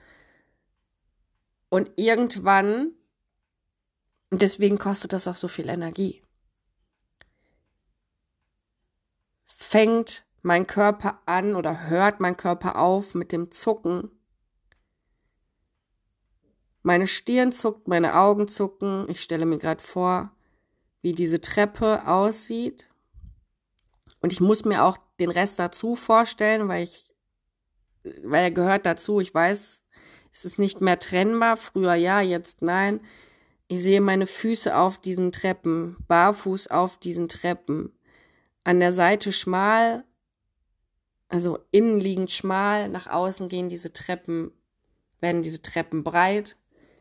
Und irgendwann Und deswegen kostet das auch so viel Energie. Fängt mein Körper an oder hört mein Körper auf mit dem Zucken. Meine Stirn zuckt, meine Augen zucken. Ich stelle mir gerade vor, wie diese Treppe aussieht. Und ich muss mir auch den Rest dazu vorstellen, weil ich, weil er gehört dazu. Ich weiß, es ist nicht mehr trennbar. Früher ja, jetzt nein. Ich sehe meine Füße auf diesen Treppen, barfuß auf diesen Treppen. An der Seite schmal, also innen liegend schmal, nach außen gehen diese Treppen, werden diese Treppen breit.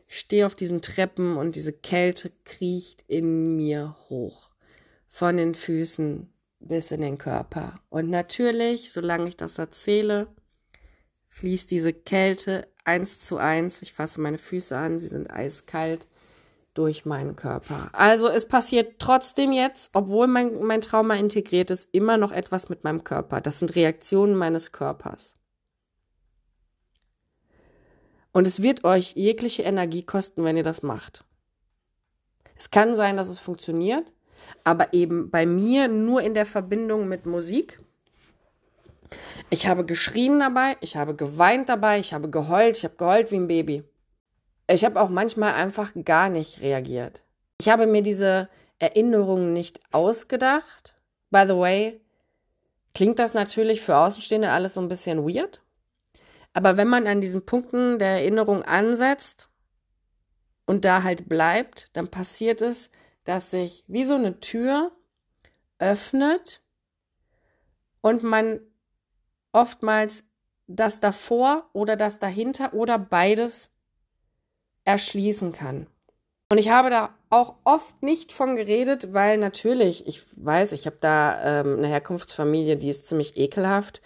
Ich stehe auf diesen Treppen und diese Kälte kriecht in mir hoch. Von den Füßen bis in den Körper. Und natürlich, solange ich das erzähle, fließt diese Kälte eins zu eins. Ich fasse meine Füße an, sie sind eiskalt durch meinen Körper. Also es passiert trotzdem jetzt, obwohl mein, mein Trauma integriert ist, immer noch etwas mit meinem Körper. Das sind Reaktionen meines Körpers. Und es wird euch jegliche Energie kosten, wenn ihr das macht. Es kann sein, dass es funktioniert, aber eben bei mir nur in der Verbindung mit Musik. Ich habe geschrien dabei, ich habe geweint dabei, ich habe geheult, ich habe geheult wie ein Baby. Ich habe auch manchmal einfach gar nicht reagiert. Ich habe mir diese Erinnerungen nicht ausgedacht. By the way, klingt das natürlich für Außenstehende alles so ein bisschen weird. Aber wenn man an diesen Punkten der Erinnerung ansetzt und da halt bleibt, dann passiert es, dass sich wie so eine Tür öffnet und man oftmals das davor oder das dahinter oder beides erschließen kann. Und ich habe da auch oft nicht von geredet, weil natürlich, ich weiß, ich habe da ähm, eine Herkunftsfamilie, die ist ziemlich ekelhaft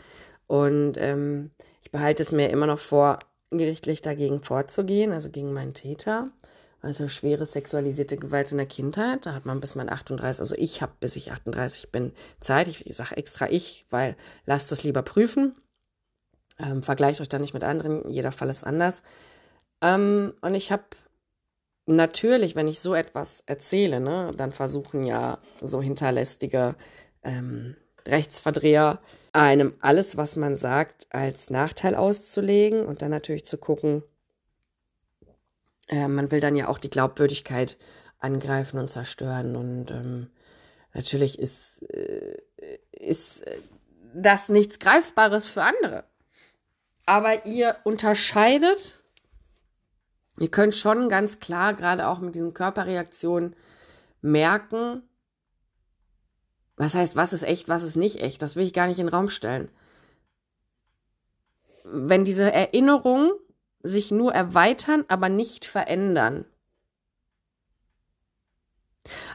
und ähm, ich behalte es mir immer noch vor, gerichtlich dagegen vorzugehen, also gegen meinen Täter. Also schwere sexualisierte Gewalt in der Kindheit, da hat man bis man 38, also ich habe bis ich 38 bin Zeit, ich, ich sage extra ich, weil lasst es lieber prüfen. Ähm, vergleicht euch da nicht mit anderen, jeder Fall ist anders. Ähm, und ich habe natürlich, wenn ich so etwas erzähle, ne, dann versuchen ja so hinterlästige ähm, Rechtsverdreher einem alles, was man sagt, als Nachteil auszulegen und dann natürlich zu gucken, äh, man will dann ja auch die Glaubwürdigkeit angreifen und zerstören. Und ähm, natürlich ist, äh, ist das nichts Greifbares für andere. Aber ihr unterscheidet, ihr könnt schon ganz klar, gerade auch mit diesen Körperreaktionen, merken, was heißt, was ist echt, was ist nicht echt. Das will ich gar nicht in den Raum stellen. Wenn diese Erinnerung sich nur erweitern, aber nicht verändern.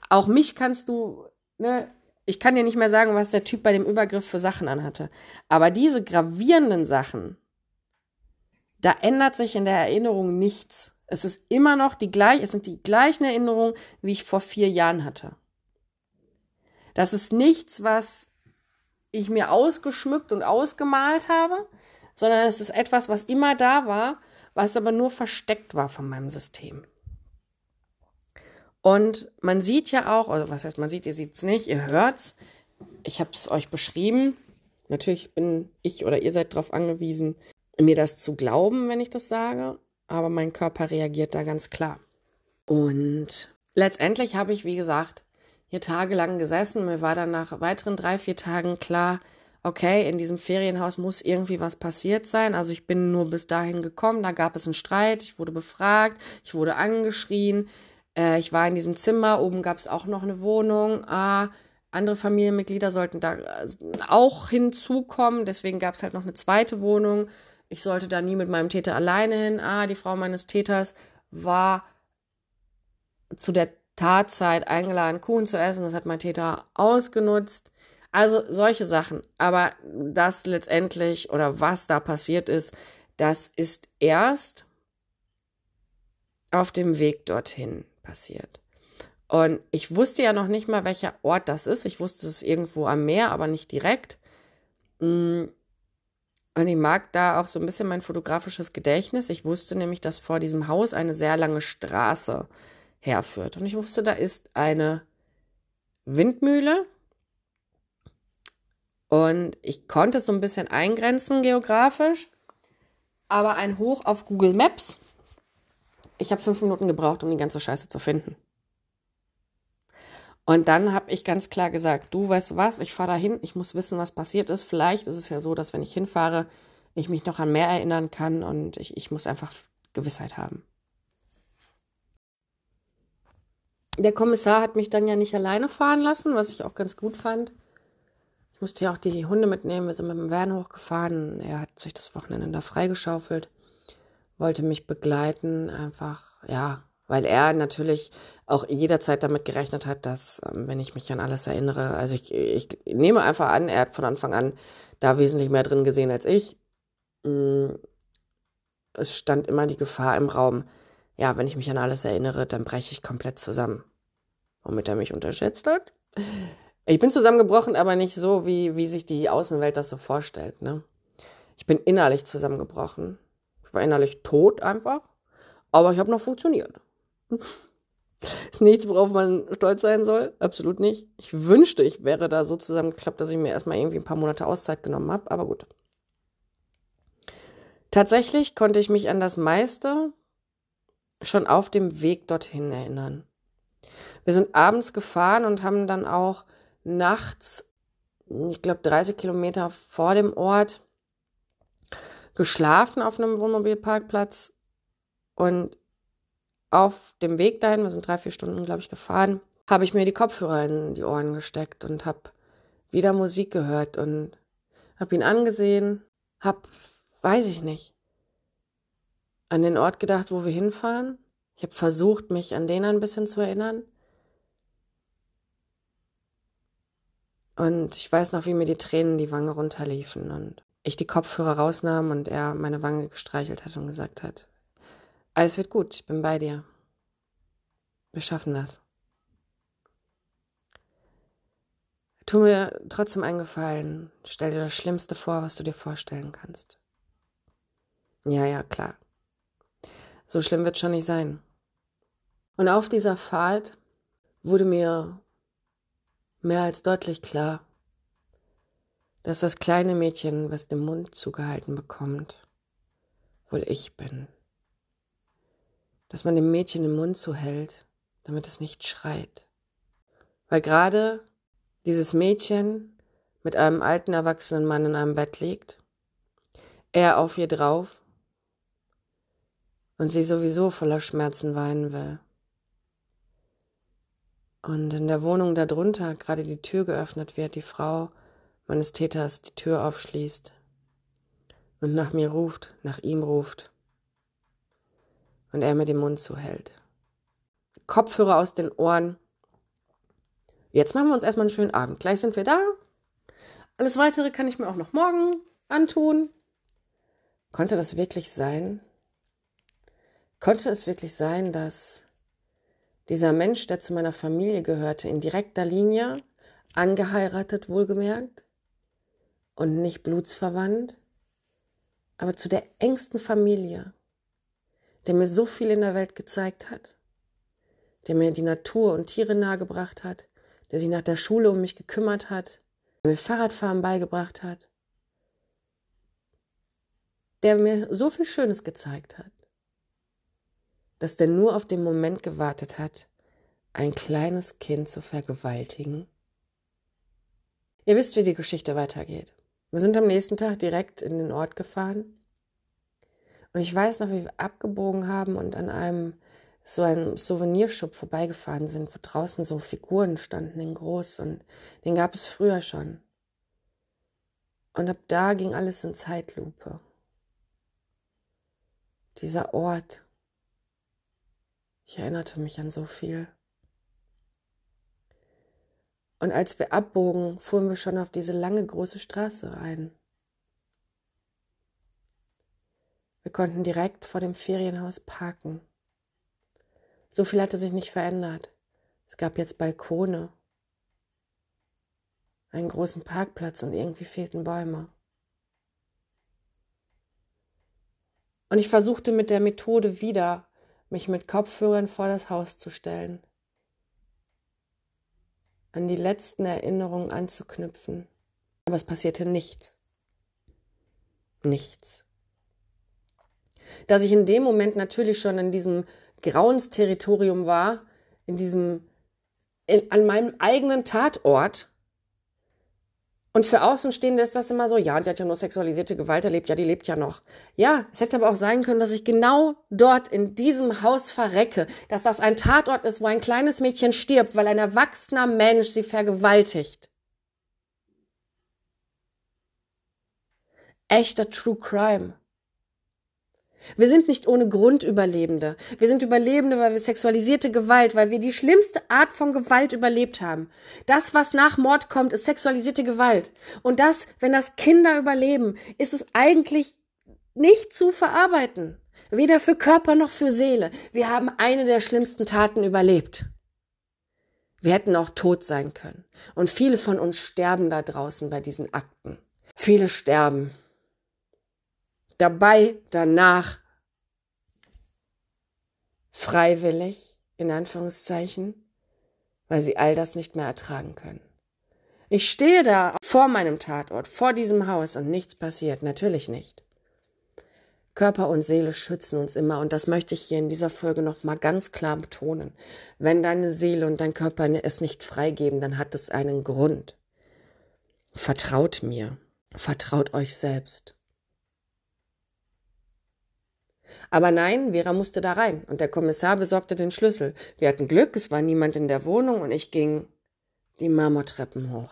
Auch mich kannst du, ne, ich kann dir nicht mehr sagen, was der Typ bei dem Übergriff für Sachen anhatte. Aber diese gravierenden Sachen, da ändert sich in der Erinnerung nichts. Es ist immer noch die gleiche, es sind die gleichen Erinnerungen, wie ich vor vier Jahren hatte. Das ist nichts, was ich mir ausgeschmückt und ausgemalt habe, sondern es ist etwas, was immer da war was aber nur versteckt war von meinem System. Und man sieht ja auch, oder was heißt man sieht, ihr seht es nicht, ihr hört es. Ich habe es euch beschrieben. Natürlich bin ich oder ihr seid darauf angewiesen, mir das zu glauben, wenn ich das sage. Aber mein Körper reagiert da ganz klar. Und letztendlich habe ich, wie gesagt, hier tagelang gesessen. Mir war dann nach weiteren drei, vier Tagen klar, okay, in diesem Ferienhaus muss irgendwie was passiert sein. Also ich bin nur bis dahin gekommen, da gab es einen Streit, ich wurde befragt, ich wurde angeschrien, äh, ich war in diesem Zimmer, oben gab es auch noch eine Wohnung. Ah, andere Familienmitglieder sollten da äh, auch hinzukommen, deswegen gab es halt noch eine zweite Wohnung. Ich sollte da nie mit meinem Täter alleine hin. Ah, die Frau meines Täters war zu der Tatzeit eingeladen, Kuchen zu essen. Das hat mein Täter ausgenutzt. Also solche Sachen. Aber das letztendlich oder was da passiert ist, das ist erst auf dem Weg dorthin passiert. Und ich wusste ja noch nicht mal, welcher Ort das ist. Ich wusste es irgendwo am Meer, aber nicht direkt. Mm. Und ich mag da auch so ein bisschen mein fotografisches Gedächtnis. Ich wusste nämlich, dass vor diesem Haus eine sehr lange Straße herführt. Und ich wusste, da ist eine Windmühle. Und ich konnte es so ein bisschen eingrenzen geografisch. Aber ein Hoch auf Google Maps. Ich habe fünf Minuten gebraucht, um die ganze Scheiße zu finden. Und dann habe ich ganz klar gesagt, du weißt was, ich fahre dahin, ich muss wissen, was passiert ist. Vielleicht ist es ja so, dass wenn ich hinfahre, ich mich noch an mehr erinnern kann und ich, ich muss einfach Gewissheit haben. Der Kommissar hat mich dann ja nicht alleine fahren lassen, was ich auch ganz gut fand. Ich musste ja auch die Hunde mitnehmen, wir sind mit dem Van hochgefahren. Er hat sich das Wochenende da freigeschaufelt, wollte mich begleiten, einfach, ja, weil er natürlich auch jederzeit damit gerechnet hat, dass, ähm, wenn ich mich an alles erinnere, also ich, ich nehme einfach an, er hat von Anfang an da wesentlich mehr drin gesehen als ich. Mm, es stand immer die Gefahr im Raum, ja, wenn ich mich an alles erinnere, dann breche ich komplett zusammen. Womit er mich unterschätzt hat. Ich bin zusammengebrochen, aber nicht so, wie, wie sich die Außenwelt das so vorstellt. Ne? Ich bin innerlich zusammengebrochen. Ich war innerlich tot einfach, aber ich habe noch funktioniert. Ist nichts, worauf man stolz sein soll. Absolut nicht. Ich wünschte, ich wäre da so zusammengeklappt, dass ich mir erstmal irgendwie ein paar Monate Auszeit genommen habe. Aber gut. Tatsächlich konnte ich mich an das meiste schon auf dem Weg dorthin erinnern. Wir sind abends gefahren und haben dann auch nachts, ich glaube 30 Kilometer vor dem Ort, geschlafen auf einem Wohnmobilparkplatz. Und auf dem Weg dahin, wir sind drei, vier Stunden, glaube ich, gefahren, habe ich mir die Kopfhörer in die Ohren gesteckt und habe wieder Musik gehört und habe ihn angesehen, habe, weiß ich nicht, an den Ort gedacht, wo wir hinfahren. Ich habe versucht, mich an den ein bisschen zu erinnern. Und ich weiß noch, wie mir die Tränen die Wange runterliefen und ich die Kopfhörer rausnahm und er meine Wange gestreichelt hat und gesagt hat, alles wird gut, ich bin bei dir. Wir schaffen das. Tu mir trotzdem einen Gefallen. Stell dir das Schlimmste vor, was du dir vorstellen kannst. Ja, ja, klar. So schlimm wird schon nicht sein. Und auf dieser Fahrt wurde mir mehr als deutlich klar, dass das kleine Mädchen, was den Mund zugehalten bekommt, wohl ich bin dass man dem Mädchen den Mund zuhält, damit es nicht schreit. Weil gerade dieses Mädchen mit einem alten erwachsenen Mann in einem Bett liegt, er auf ihr drauf und sie sowieso voller Schmerzen weinen will. Und in der Wohnung darunter gerade die Tür geöffnet wird, die Frau meines Täters die Tür aufschließt und nach mir ruft, nach ihm ruft und er mir den Mund zuhält. Kopfhörer aus den Ohren. Jetzt machen wir uns erstmal einen schönen Abend. Gleich sind wir da. Alles weitere kann ich mir auch noch morgen antun. Konnte das wirklich sein? Konnte es wirklich sein, dass dieser Mensch, der zu meiner Familie gehörte, in direkter Linie, angeheiratet wohlgemerkt und nicht blutsverwandt, aber zu der engsten Familie, der mir so viel in der Welt gezeigt hat, der mir die Natur und Tiere nahegebracht hat, der sich nach der Schule um mich gekümmert hat, der mir Fahrradfahren beigebracht hat, der mir so viel Schönes gezeigt hat, dass der nur auf den Moment gewartet hat, ein kleines Kind zu vergewaltigen. Ihr wisst, wie die Geschichte weitergeht. Wir sind am nächsten Tag direkt in den Ort gefahren und ich weiß noch, wie wir abgebogen haben und an einem so einem Souvenirshop vorbeigefahren sind, wo draußen so Figuren standen in groß und den gab es früher schon. Und ab da ging alles in Zeitlupe. Dieser Ort. Ich erinnerte mich an so viel. Und als wir abbogen, fuhren wir schon auf diese lange große Straße ein. Wir konnten direkt vor dem Ferienhaus parken. So viel hatte sich nicht verändert. Es gab jetzt Balkone, einen großen Parkplatz und irgendwie fehlten Bäume. Und ich versuchte mit der Methode wieder mich mit Kopfhörern vor das Haus zu stellen, an die letzten Erinnerungen anzuknüpfen. Aber es passierte nichts. Nichts. Dass ich in dem Moment natürlich schon in diesem Grauensterritorium war, in diesem, in, an meinem eigenen Tatort, und für Außenstehende ist das immer so, ja, die hat ja nur sexualisierte Gewalt erlebt, ja, die lebt ja noch. Ja, es hätte aber auch sein können, dass ich genau dort in diesem Haus verrecke, dass das ein Tatort ist, wo ein kleines Mädchen stirbt, weil ein erwachsener Mensch sie vergewaltigt. Echter True Crime. Wir sind nicht ohne Grund Überlebende. Wir sind Überlebende, weil wir sexualisierte Gewalt, weil wir die schlimmste Art von Gewalt überlebt haben. Das, was nach Mord kommt, ist sexualisierte Gewalt. Und das, wenn das Kinder überleben, ist es eigentlich nicht zu verarbeiten. Weder für Körper noch für Seele. Wir haben eine der schlimmsten Taten überlebt. Wir hätten auch tot sein können. Und viele von uns sterben da draußen bei diesen Akten. Viele sterben dabei, danach freiwillig, in Anführungszeichen, weil sie all das nicht mehr ertragen können. Ich stehe da vor meinem Tatort, vor diesem Haus und nichts passiert, natürlich nicht. Körper und Seele schützen uns immer und das möchte ich hier in dieser Folge noch mal ganz klar betonen. Wenn deine Seele und dein Körper es nicht freigeben, dann hat es einen Grund. Vertraut mir, vertraut euch selbst. Aber nein, Vera musste da rein und der Kommissar besorgte den Schlüssel. Wir hatten Glück, es war niemand in der Wohnung und ich ging die Marmortreppen hoch.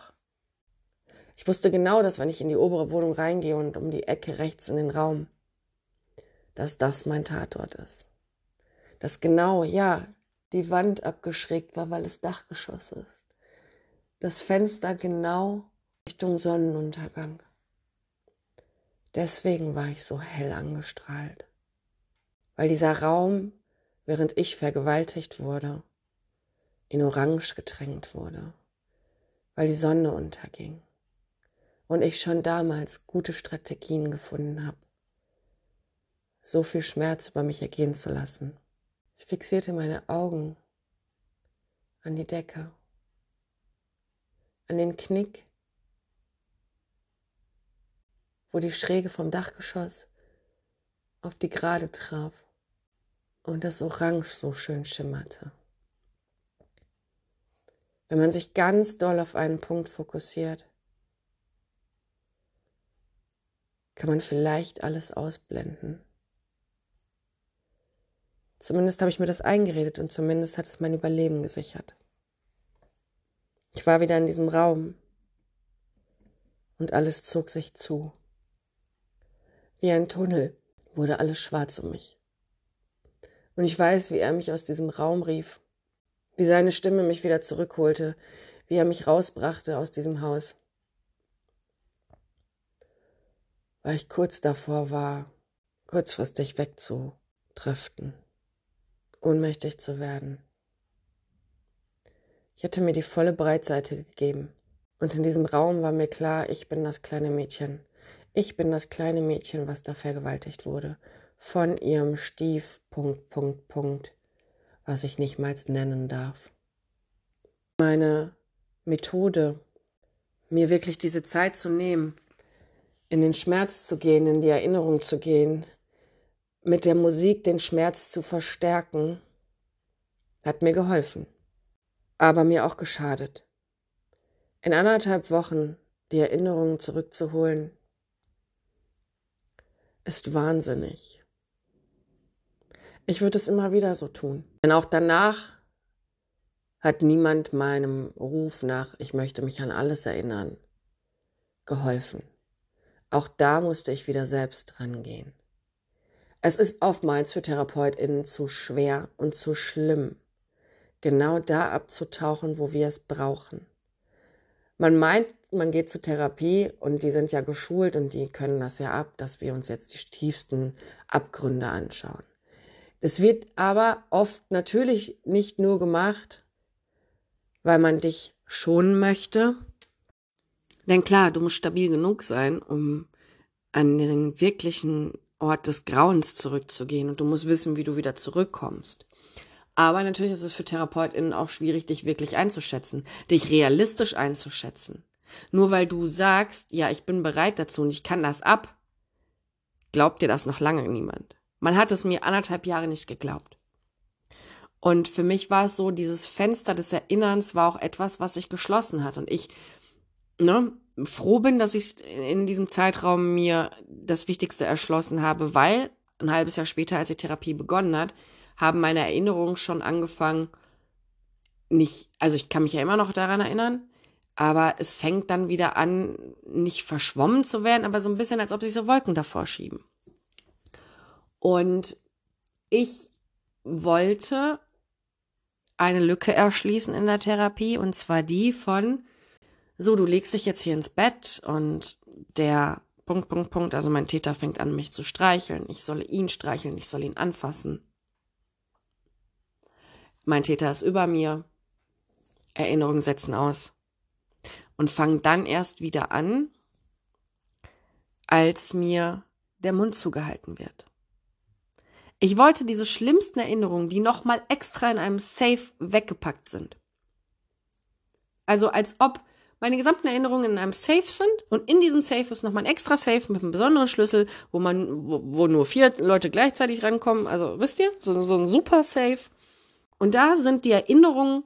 Ich wusste genau, dass wenn ich in die obere Wohnung reingehe und um die Ecke rechts in den Raum, dass das mein Tatort ist. Dass genau, ja, die Wand abgeschrägt war, weil es Dachgeschoss ist. Das Fenster genau Richtung Sonnenuntergang. Deswegen war ich so hell angestrahlt weil dieser Raum, während ich vergewaltigt wurde, in Orange getränkt wurde, weil die Sonne unterging und ich schon damals gute Strategien gefunden habe, so viel Schmerz über mich ergehen zu lassen. Ich fixierte meine Augen an die Decke, an den Knick, wo die Schräge vom Dachgeschoss auf die Gerade traf und das Orange so schön schimmerte. Wenn man sich ganz doll auf einen Punkt fokussiert, kann man vielleicht alles ausblenden. Zumindest habe ich mir das eingeredet und zumindest hat es mein Überleben gesichert. Ich war wieder in diesem Raum und alles zog sich zu. Wie ein Tunnel wurde alles schwarz um mich. Und ich weiß, wie er mich aus diesem Raum rief, wie seine Stimme mich wieder zurückholte, wie er mich rausbrachte aus diesem Haus. Weil ich kurz davor war, kurzfristig wegzudriften, ohnmächtig zu werden. Ich hatte mir die volle Breitseite gegeben. Und in diesem Raum war mir klar, ich bin das kleine Mädchen. Ich bin das kleine Mädchen, was da vergewaltigt wurde von ihrem Stief, Punkt, Punkt, Punkt, was ich nicht mal nennen darf. Meine Methode, mir wirklich diese Zeit zu nehmen, in den Schmerz zu gehen, in die Erinnerung zu gehen, mit der Musik den Schmerz zu verstärken, hat mir geholfen, aber mir auch geschadet. In anderthalb Wochen die Erinnerungen zurückzuholen, ist wahnsinnig. Ich würde es immer wieder so tun. Denn auch danach hat niemand meinem Ruf nach, ich möchte mich an alles erinnern, geholfen. Auch da musste ich wieder selbst rangehen. Es ist oftmals für TherapeutInnen zu schwer und zu schlimm, genau da abzutauchen, wo wir es brauchen. Man meint, man geht zur Therapie und die sind ja geschult und die können das ja ab, dass wir uns jetzt die tiefsten Abgründe anschauen. Es wird aber oft natürlich nicht nur gemacht, weil man dich schonen möchte. Denn klar, du musst stabil genug sein, um an den wirklichen Ort des Grauens zurückzugehen und du musst wissen, wie du wieder zurückkommst. Aber natürlich ist es für TherapeutInnen auch schwierig, dich wirklich einzuschätzen, dich realistisch einzuschätzen. Nur weil du sagst, ja, ich bin bereit dazu und ich kann das ab, glaubt dir das noch lange niemand. Man hat es mir anderthalb Jahre nicht geglaubt. Und für mich war es so, dieses Fenster des Erinnerns war auch etwas, was sich geschlossen hat. Und ich ne, froh bin, dass ich in diesem Zeitraum mir das Wichtigste erschlossen habe, weil ein halbes Jahr später, als die Therapie begonnen hat, haben meine Erinnerungen schon angefangen, nicht, also ich kann mich ja immer noch daran erinnern, aber es fängt dann wieder an, nicht verschwommen zu werden, aber so ein bisschen, als ob sich so Wolken davor schieben. Und ich wollte eine Lücke erschließen in der Therapie, und zwar die von, so, du legst dich jetzt hier ins Bett und der Punkt, Punkt, Punkt, also mein Täter fängt an, mich zu streicheln. Ich soll ihn streicheln, ich soll ihn anfassen. Mein Täter ist über mir. Erinnerungen setzen aus. Und fangen dann erst wieder an, als mir der Mund zugehalten wird. Ich wollte diese schlimmsten Erinnerungen, die nochmal extra in einem Safe weggepackt sind. Also als ob meine gesamten Erinnerungen in einem Safe sind und in diesem Safe ist nochmal ein extra Safe mit einem besonderen Schlüssel, wo man, wo, wo nur vier Leute gleichzeitig rankommen. Also wisst ihr, so, so ein super Safe. Und da sind die Erinnerungen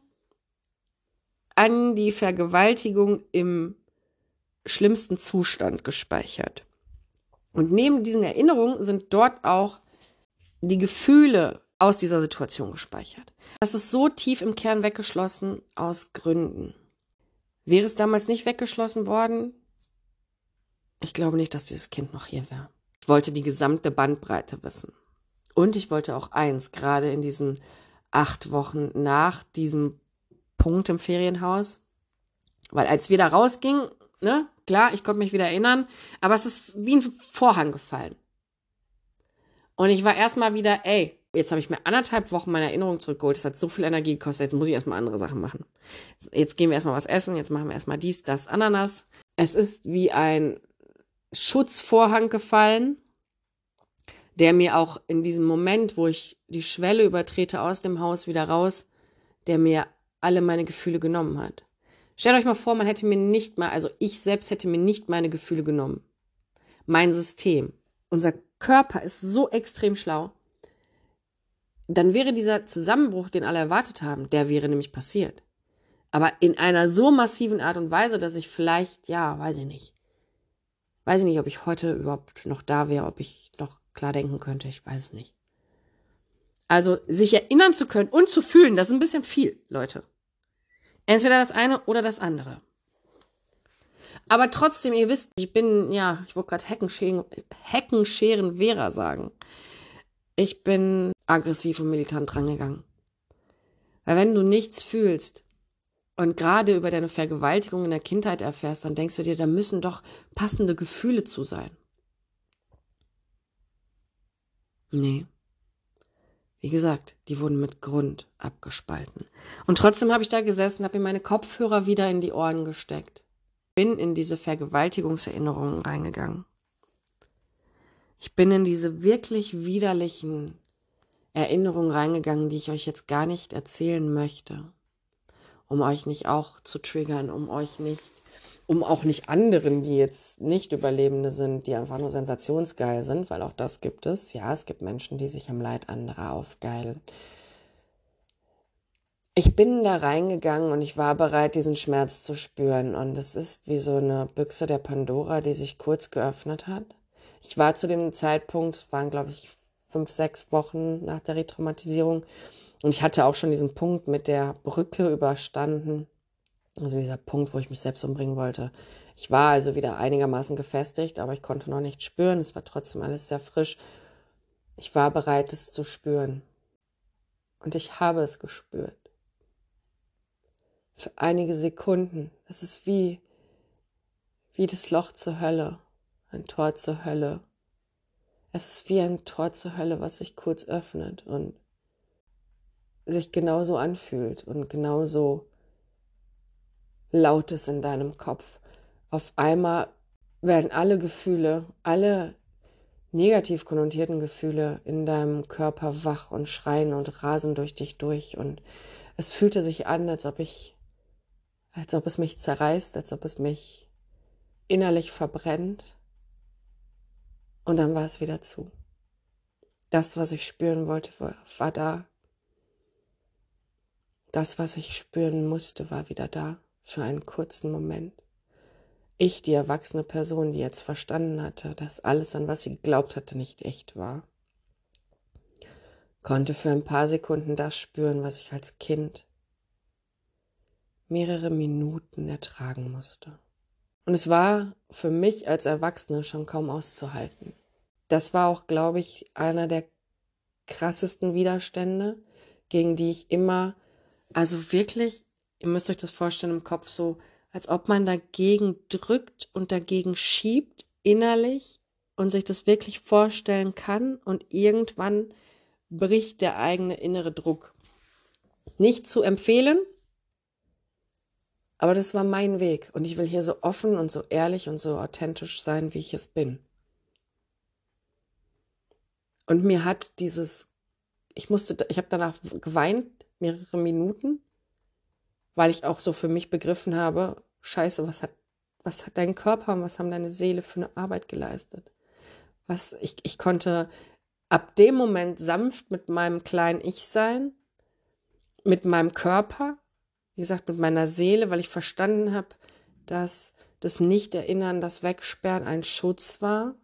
an die Vergewaltigung im schlimmsten Zustand gespeichert. Und neben diesen Erinnerungen sind dort auch die Gefühle aus dieser Situation gespeichert. Das ist so tief im Kern weggeschlossen aus Gründen. Wäre es damals nicht weggeschlossen worden? Ich glaube nicht, dass dieses Kind noch hier wäre. Ich wollte die gesamte Bandbreite wissen. Und ich wollte auch eins, gerade in diesen acht Wochen nach diesem Punkt im Ferienhaus. Weil als wir da rausgingen, ne, klar, ich konnte mich wieder erinnern, aber es ist wie ein Vorhang gefallen. Und ich war erstmal wieder, ey, Jetzt habe ich mir anderthalb Wochen meine Erinnerung zurückgeholt. Es hat so viel Energie gekostet. Jetzt muss ich erstmal andere Sachen machen. Jetzt gehen wir erstmal was essen. Jetzt machen wir erstmal dies, das, Ananas. Es ist wie ein Schutzvorhang gefallen, der mir auch in diesem Moment, wo ich die Schwelle übertrete aus dem Haus wieder raus, der mir alle meine Gefühle genommen hat. Stellt euch mal vor, man hätte mir nicht mal, also ich selbst hätte mir nicht meine Gefühle genommen. Mein System. Unser Körper ist so extrem schlau dann wäre dieser Zusammenbruch, den alle erwartet haben, der wäre nämlich passiert. Aber in einer so massiven Art und Weise, dass ich vielleicht, ja, weiß ich nicht. Weiß ich nicht, ob ich heute überhaupt noch da wäre, ob ich noch klar denken könnte, ich weiß es nicht. Also, sich erinnern zu können und zu fühlen, das ist ein bisschen viel, Leute. Entweder das eine oder das andere. Aber trotzdem, ihr wisst, ich bin, ja, ich wollte gerade Heckenscheren, Heckenscheren Vera sagen. Ich bin aggressiv und militant rangegangen. Weil wenn du nichts fühlst und gerade über deine Vergewaltigung in der Kindheit erfährst, dann denkst du dir, da müssen doch passende Gefühle zu sein. Nee. Wie gesagt, die wurden mit Grund abgespalten. Und trotzdem habe ich da gesessen, habe mir meine Kopfhörer wieder in die Ohren gesteckt. Bin in diese Vergewaltigungserinnerungen reingegangen. Ich bin in diese wirklich widerlichen Erinnerungen reingegangen, die ich euch jetzt gar nicht erzählen möchte, um euch nicht auch zu triggern, um euch nicht, um auch nicht anderen, die jetzt nicht Überlebende sind, die einfach nur sensationsgeil sind, weil auch das gibt es. Ja, es gibt Menschen, die sich am Leid anderer aufgeilen. Ich bin da reingegangen und ich war bereit, diesen Schmerz zu spüren. Und es ist wie so eine Büchse der Pandora, die sich kurz geöffnet hat. Ich war zu dem Zeitpunkt, waren glaube ich fünf, sechs Wochen nach der Retraumatisierung und ich hatte auch schon diesen Punkt mit der Brücke überstanden. Also dieser Punkt, wo ich mich selbst umbringen wollte. Ich war also wieder einigermaßen gefestigt, aber ich konnte noch nicht spüren. Es war trotzdem alles sehr frisch. Ich war bereit, es zu spüren. Und ich habe es gespürt. Für einige Sekunden. Es ist wie, wie das Loch zur Hölle ein Tor zur Hölle. Es ist wie ein Tor zur Hölle, was sich kurz öffnet und sich genauso anfühlt und genauso laut ist in deinem Kopf. Auf einmal werden alle Gefühle, alle negativ konnotierten Gefühle in deinem Körper wach und schreien und rasen durch dich durch. Und es fühlte sich an, als ob ich, als ob es mich zerreißt, als ob es mich innerlich verbrennt. Und dann war es wieder zu. Das, was ich spüren wollte, war, da. Das, was ich spüren musste, war wieder da für einen kurzen Moment. Ich, die erwachsene Person, die jetzt verstanden hatte, dass alles, an was sie geglaubt hatte, nicht echt war, konnte für ein paar Sekunden das spüren, was ich als Kind mehrere Minuten ertragen musste. Und es war für mich als Erwachsene schon kaum auszuhalten. Das war auch, glaube ich, einer der krassesten Widerstände, gegen die ich immer, also wirklich, ihr müsst euch das vorstellen im Kopf so, als ob man dagegen drückt und dagegen schiebt innerlich und sich das wirklich vorstellen kann und irgendwann bricht der eigene innere Druck. Nicht zu empfehlen, aber das war mein Weg und ich will hier so offen und so ehrlich und so authentisch sein, wie ich es bin. Und mir hat dieses, ich musste, ich habe danach geweint, mehrere Minuten, weil ich auch so für mich begriffen habe, scheiße, was hat, was hat dein Körper und was haben deine Seele für eine Arbeit geleistet? Was, ich, ich konnte ab dem Moment sanft mit meinem kleinen Ich sein, mit meinem Körper, wie gesagt, mit meiner Seele, weil ich verstanden habe, dass das Nicht-Erinnern, das Wegsperren ein Schutz war.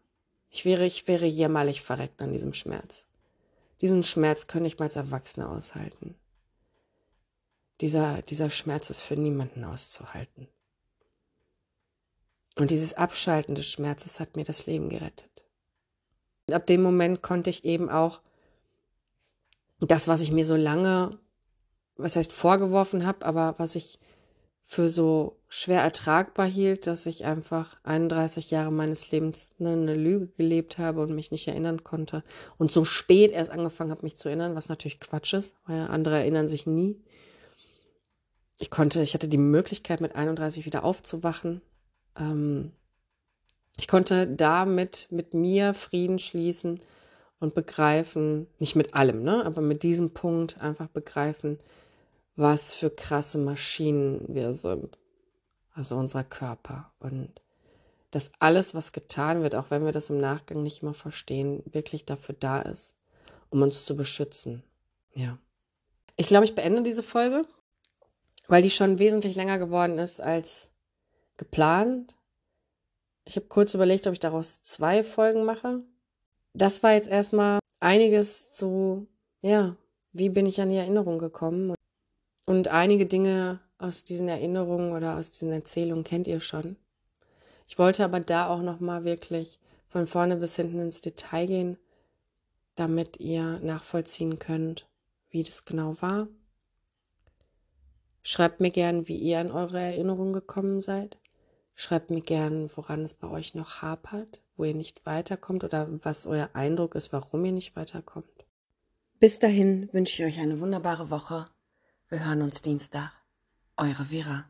Ich wäre, ich wäre jämmerlich verreckt an diesem Schmerz. Diesen Schmerz könnte ich mal als Erwachsene aushalten. Dieser, dieser Schmerz ist für niemanden auszuhalten. Und dieses Abschalten des Schmerzes hat mir das Leben gerettet. Und ab dem Moment konnte ich eben auch das, was ich mir so lange, was heißt vorgeworfen habe, aber was ich für so schwer ertragbar hielt, dass ich einfach 31 Jahre meines Lebens eine Lüge gelebt habe und mich nicht erinnern konnte und so spät erst angefangen habe, mich zu erinnern, was natürlich Quatsch ist, weil andere erinnern sich nie ich konnte, ich hatte die Möglichkeit, mit 31 wieder aufzuwachen. Ähm, ich konnte damit mit mir Frieden schließen und begreifen, nicht mit allem, ne, aber mit diesem Punkt einfach begreifen, was für krasse Maschinen wir sind. Also unser Körper. Und dass alles, was getan wird, auch wenn wir das im Nachgang nicht immer verstehen, wirklich dafür da ist, um uns zu beschützen. Ja. Ich glaube, ich beende diese Folge weil die schon wesentlich länger geworden ist als geplant. Ich habe kurz überlegt, ob ich daraus zwei Folgen mache. Das war jetzt erstmal einiges zu, ja, wie bin ich an die Erinnerung gekommen? Und einige Dinge aus diesen Erinnerungen oder aus diesen Erzählungen kennt ihr schon. Ich wollte aber da auch nochmal wirklich von vorne bis hinten ins Detail gehen, damit ihr nachvollziehen könnt, wie das genau war Schreibt mir gern, wie ihr an eure Erinnerung gekommen seid. Schreibt mir gern, woran es bei euch noch hapert, wo ihr nicht weiterkommt oder was euer Eindruck ist, warum ihr nicht weiterkommt. Bis dahin wünsche ich euch eine wunderbare Woche. Wir hören uns Dienstag. Eure Vera.